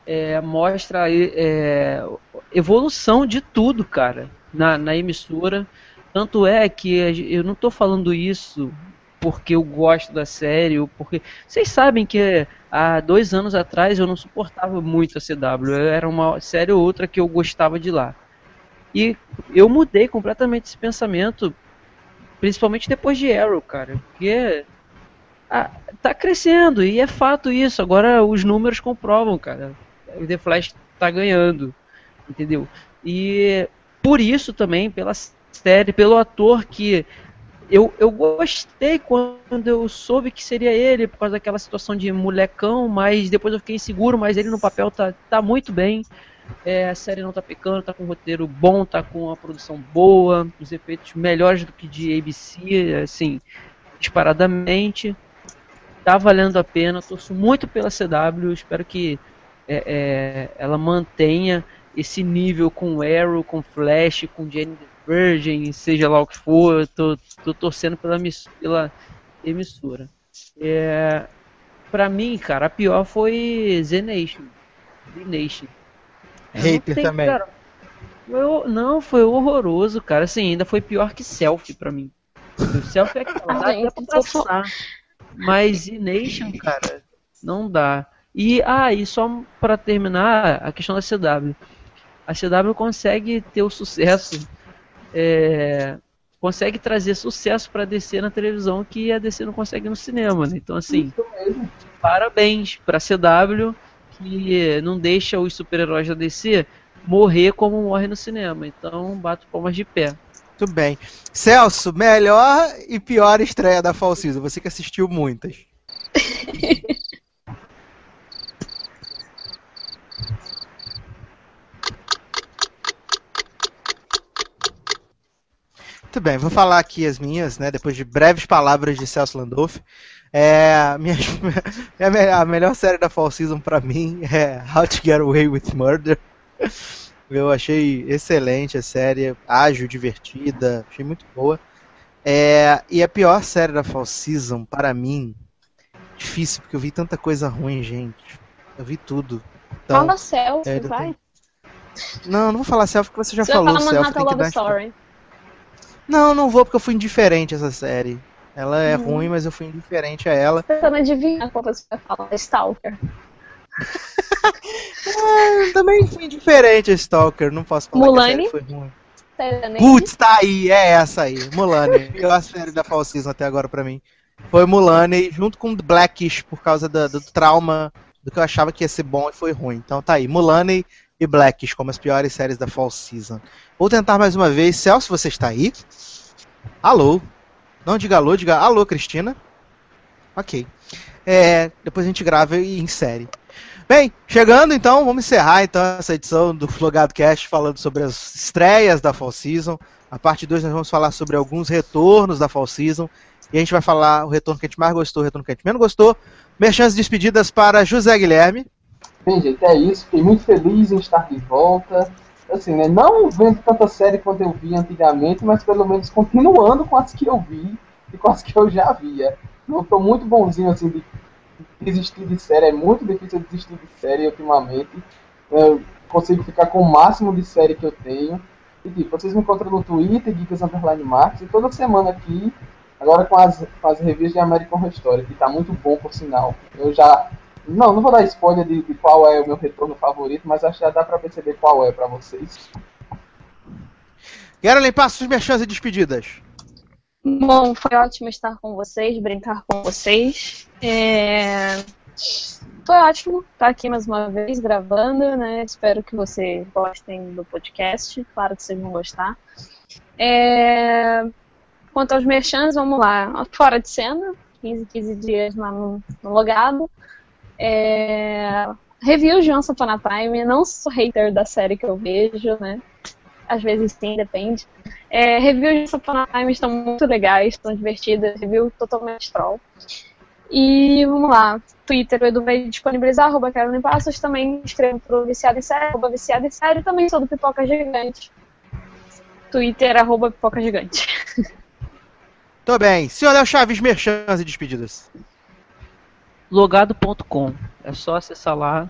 é, mostra é, evolução de tudo, cara, na, na emissora. Tanto é que eu não estou falando isso porque eu gosto da série, ou porque. Vocês sabem que há dois anos atrás eu não suportava muito a CW. Era uma série ou outra que eu gostava de lá. E eu mudei completamente esse pensamento, principalmente depois de Arrow, cara. Porque ah, tá crescendo, e é fato isso. Agora os números comprovam, cara. O The Flash tá ganhando, entendeu? E por isso também, pela série, pelo ator que eu, eu gostei quando eu soube que seria ele, por causa daquela situação de molecão, mas depois eu fiquei inseguro, mas ele no papel tá, tá muito bem. É, a série não tá pecando, tá com um roteiro bom, tá com uma produção boa, os efeitos melhores do que de ABC, assim, disparadamente. Tá valendo a pena, torço muito pela CW, espero que é, é, ela mantenha esse nível com Arrow, com Flash, com Jane Virgin, seja lá o que for, eu tô, tô torcendo pela, pela emissora. É, pra mim, cara, a pior foi Z Nation. Z Nation. Hater tem, também. Cara, eu, não, foi horroroso, cara. Assim, ainda foi pior que Selfie pra mim. O selfie é aquela, dá até pra passar. Mas Z Nation, cara, não dá. E, ah, e só pra terminar, a questão da CW. A CW consegue ter o sucesso é, consegue trazer sucesso para DC na televisão que a DC não consegue no cinema. Né? Então, assim, parabéns para a CW que não deixa os super-heróis da DC morrer como morre no cinema. Então, bato palmas de pé. Muito bem. Celso, melhor e pior estreia da Fall Season. Você que assistiu muitas. Muito bem, vou falar aqui as minhas, né? Depois de breves palavras de Celso Landolf. É, a, minha, a melhor série da Fall Season pra mim é How to Get Away with Murder. Eu achei excelente a série, ágil, divertida, achei muito boa. É, e a pior série da Fall Season, para mim, difícil, porque eu vi tanta coisa ruim, gente. Eu vi tudo. Então, Fala selfie, vai. Tenho... Não, não vou falar selfie porque você já você falou selfie. Tem que dar story. Não, não vou porque eu fui indiferente a essa série. Ela é hum. ruim, mas eu fui indiferente a ela. Tentando adivinhar qual você vai falar. Stalker. é, também fui indiferente a Stalker. Não posso falar Mulane? que a foi ruim. Putz, tá aí, é essa aí. Mulane. Pior série da Fall Season até agora pra mim. Foi Mulane, junto com Blackish, por causa do, do trauma do que eu achava que ia ser bom e foi ruim. Então tá aí, Mulane e Blackish como as piores séries da Fall Season. Vou tentar mais uma vez. Celso, você está aí? Alô? Não diga alô, diga alô, Cristina. Ok. É, depois a gente grava e insere. Bem, chegando então, vamos encerrar então essa edição do Flogado Cast falando sobre as estreias da Fall Season. A parte 2 nós vamos falar sobre alguns retornos da Fall Season. E a gente vai falar o retorno que a gente mais gostou, o retorno que a gente menos gostou. Merchantes despedidas para José Guilherme. Bem, gente, é isso. Fiquei muito feliz em estar de volta. Assim, né? Não vendo tanta série quanto eu vi antigamente, mas pelo menos continuando com as que eu vi e com as que eu já via. Eu tô muito bonzinho, assim, de desistir de série. É muito difícil desistir de série ultimamente. Eu consigo ficar com o máximo de série que eu tenho. E, tipo, vocês me encontram no Twitter, Geeks Underline Marks, e toda semana aqui, agora com as, com as reviews de American Horror Story, que tá muito bom, por sinal. Eu já não, não vou dar spoiler de, de, qual é o meu retorno favorito, mas acho que já dá pra perceber qual é pra vocês. Quero limpar suas merchans e despedidas. Bom, foi ótimo estar com vocês, brincar com vocês. É... Foi ótimo estar aqui mais uma vez gravando, né? Espero que vocês gostem do podcast. Claro que vocês vão gostar. É... Quanto aos merchans, vamos lá. Fora de cena, 15, 15 dias lá no, no logado. É... Review de Once Upon a Time, não sou hater da série que eu vejo, né? Às vezes sim, depende. É, reviews de Once Upon a Time estão muito legais, estão divertidas, review totalmente troll. E vamos lá, Twitter, o Edu vai disponibilizar, arroba Carolina Passos, também escrevo pro Viciado em Série, arroba Viciado em Série, também sou do Pipoca Gigante. Twitter, arroba Pipoca Gigante. Tô bem. Senhor Léo Chaves, merchans e despedidas logado.com. É só acessar lá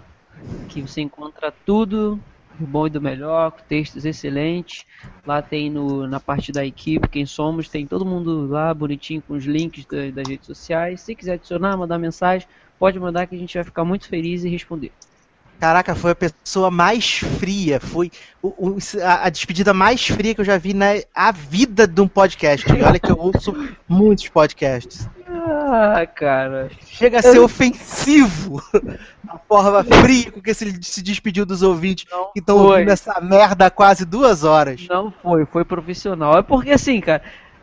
que você encontra tudo do bom e do melhor, textos excelentes. Lá tem no, na parte da equipe, quem somos, tem todo mundo lá bonitinho com os links da, das redes sociais. Se quiser adicionar, mandar mensagem, pode mandar que a gente vai ficar muito feliz em responder. Caraca, foi a pessoa mais fria. Foi o, o, a, a, despedida mais fria que eu já vi na a vida de um podcast. E olha que eu ouço muitos podcasts. Ah, cara. Chega a ser eu... ofensivo a forma fria com que ele se despediu dos ouvintes Não que estão ouvindo essa merda há quase duas horas. Não foi, foi profissional. É porque assim, cara.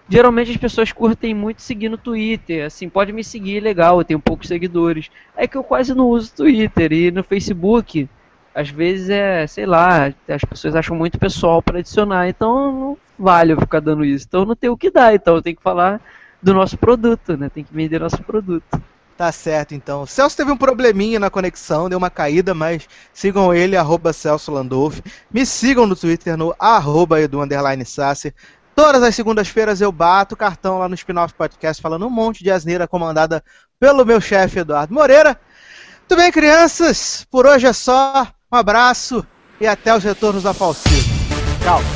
Geralmente as pessoas curtem muito seguir no Twitter. Assim, pode me seguir, legal, eu tenho poucos seguidores. É que eu quase não uso Twitter e no Facebook, às vezes é, sei lá, as pessoas acham muito pessoal para adicionar, então não vale eu ficar dando isso. Então não tem o que dar, então eu tenho que falar do nosso produto, né? Tem que vender nosso produto. Tá certo, então. O Celso teve um probleminha na conexão, deu uma caída, mas sigam ele, arroba Celso Landolf. Me sigam no Twitter no arroba Edu. Todas as segundas-feiras eu bato cartão lá no Spin-Off Podcast falando um monte de asneira comandada pelo meu chefe Eduardo Moreira. Tudo bem, crianças? Por hoje é só. Um abraço e até os retornos da Falsiva. Tchau.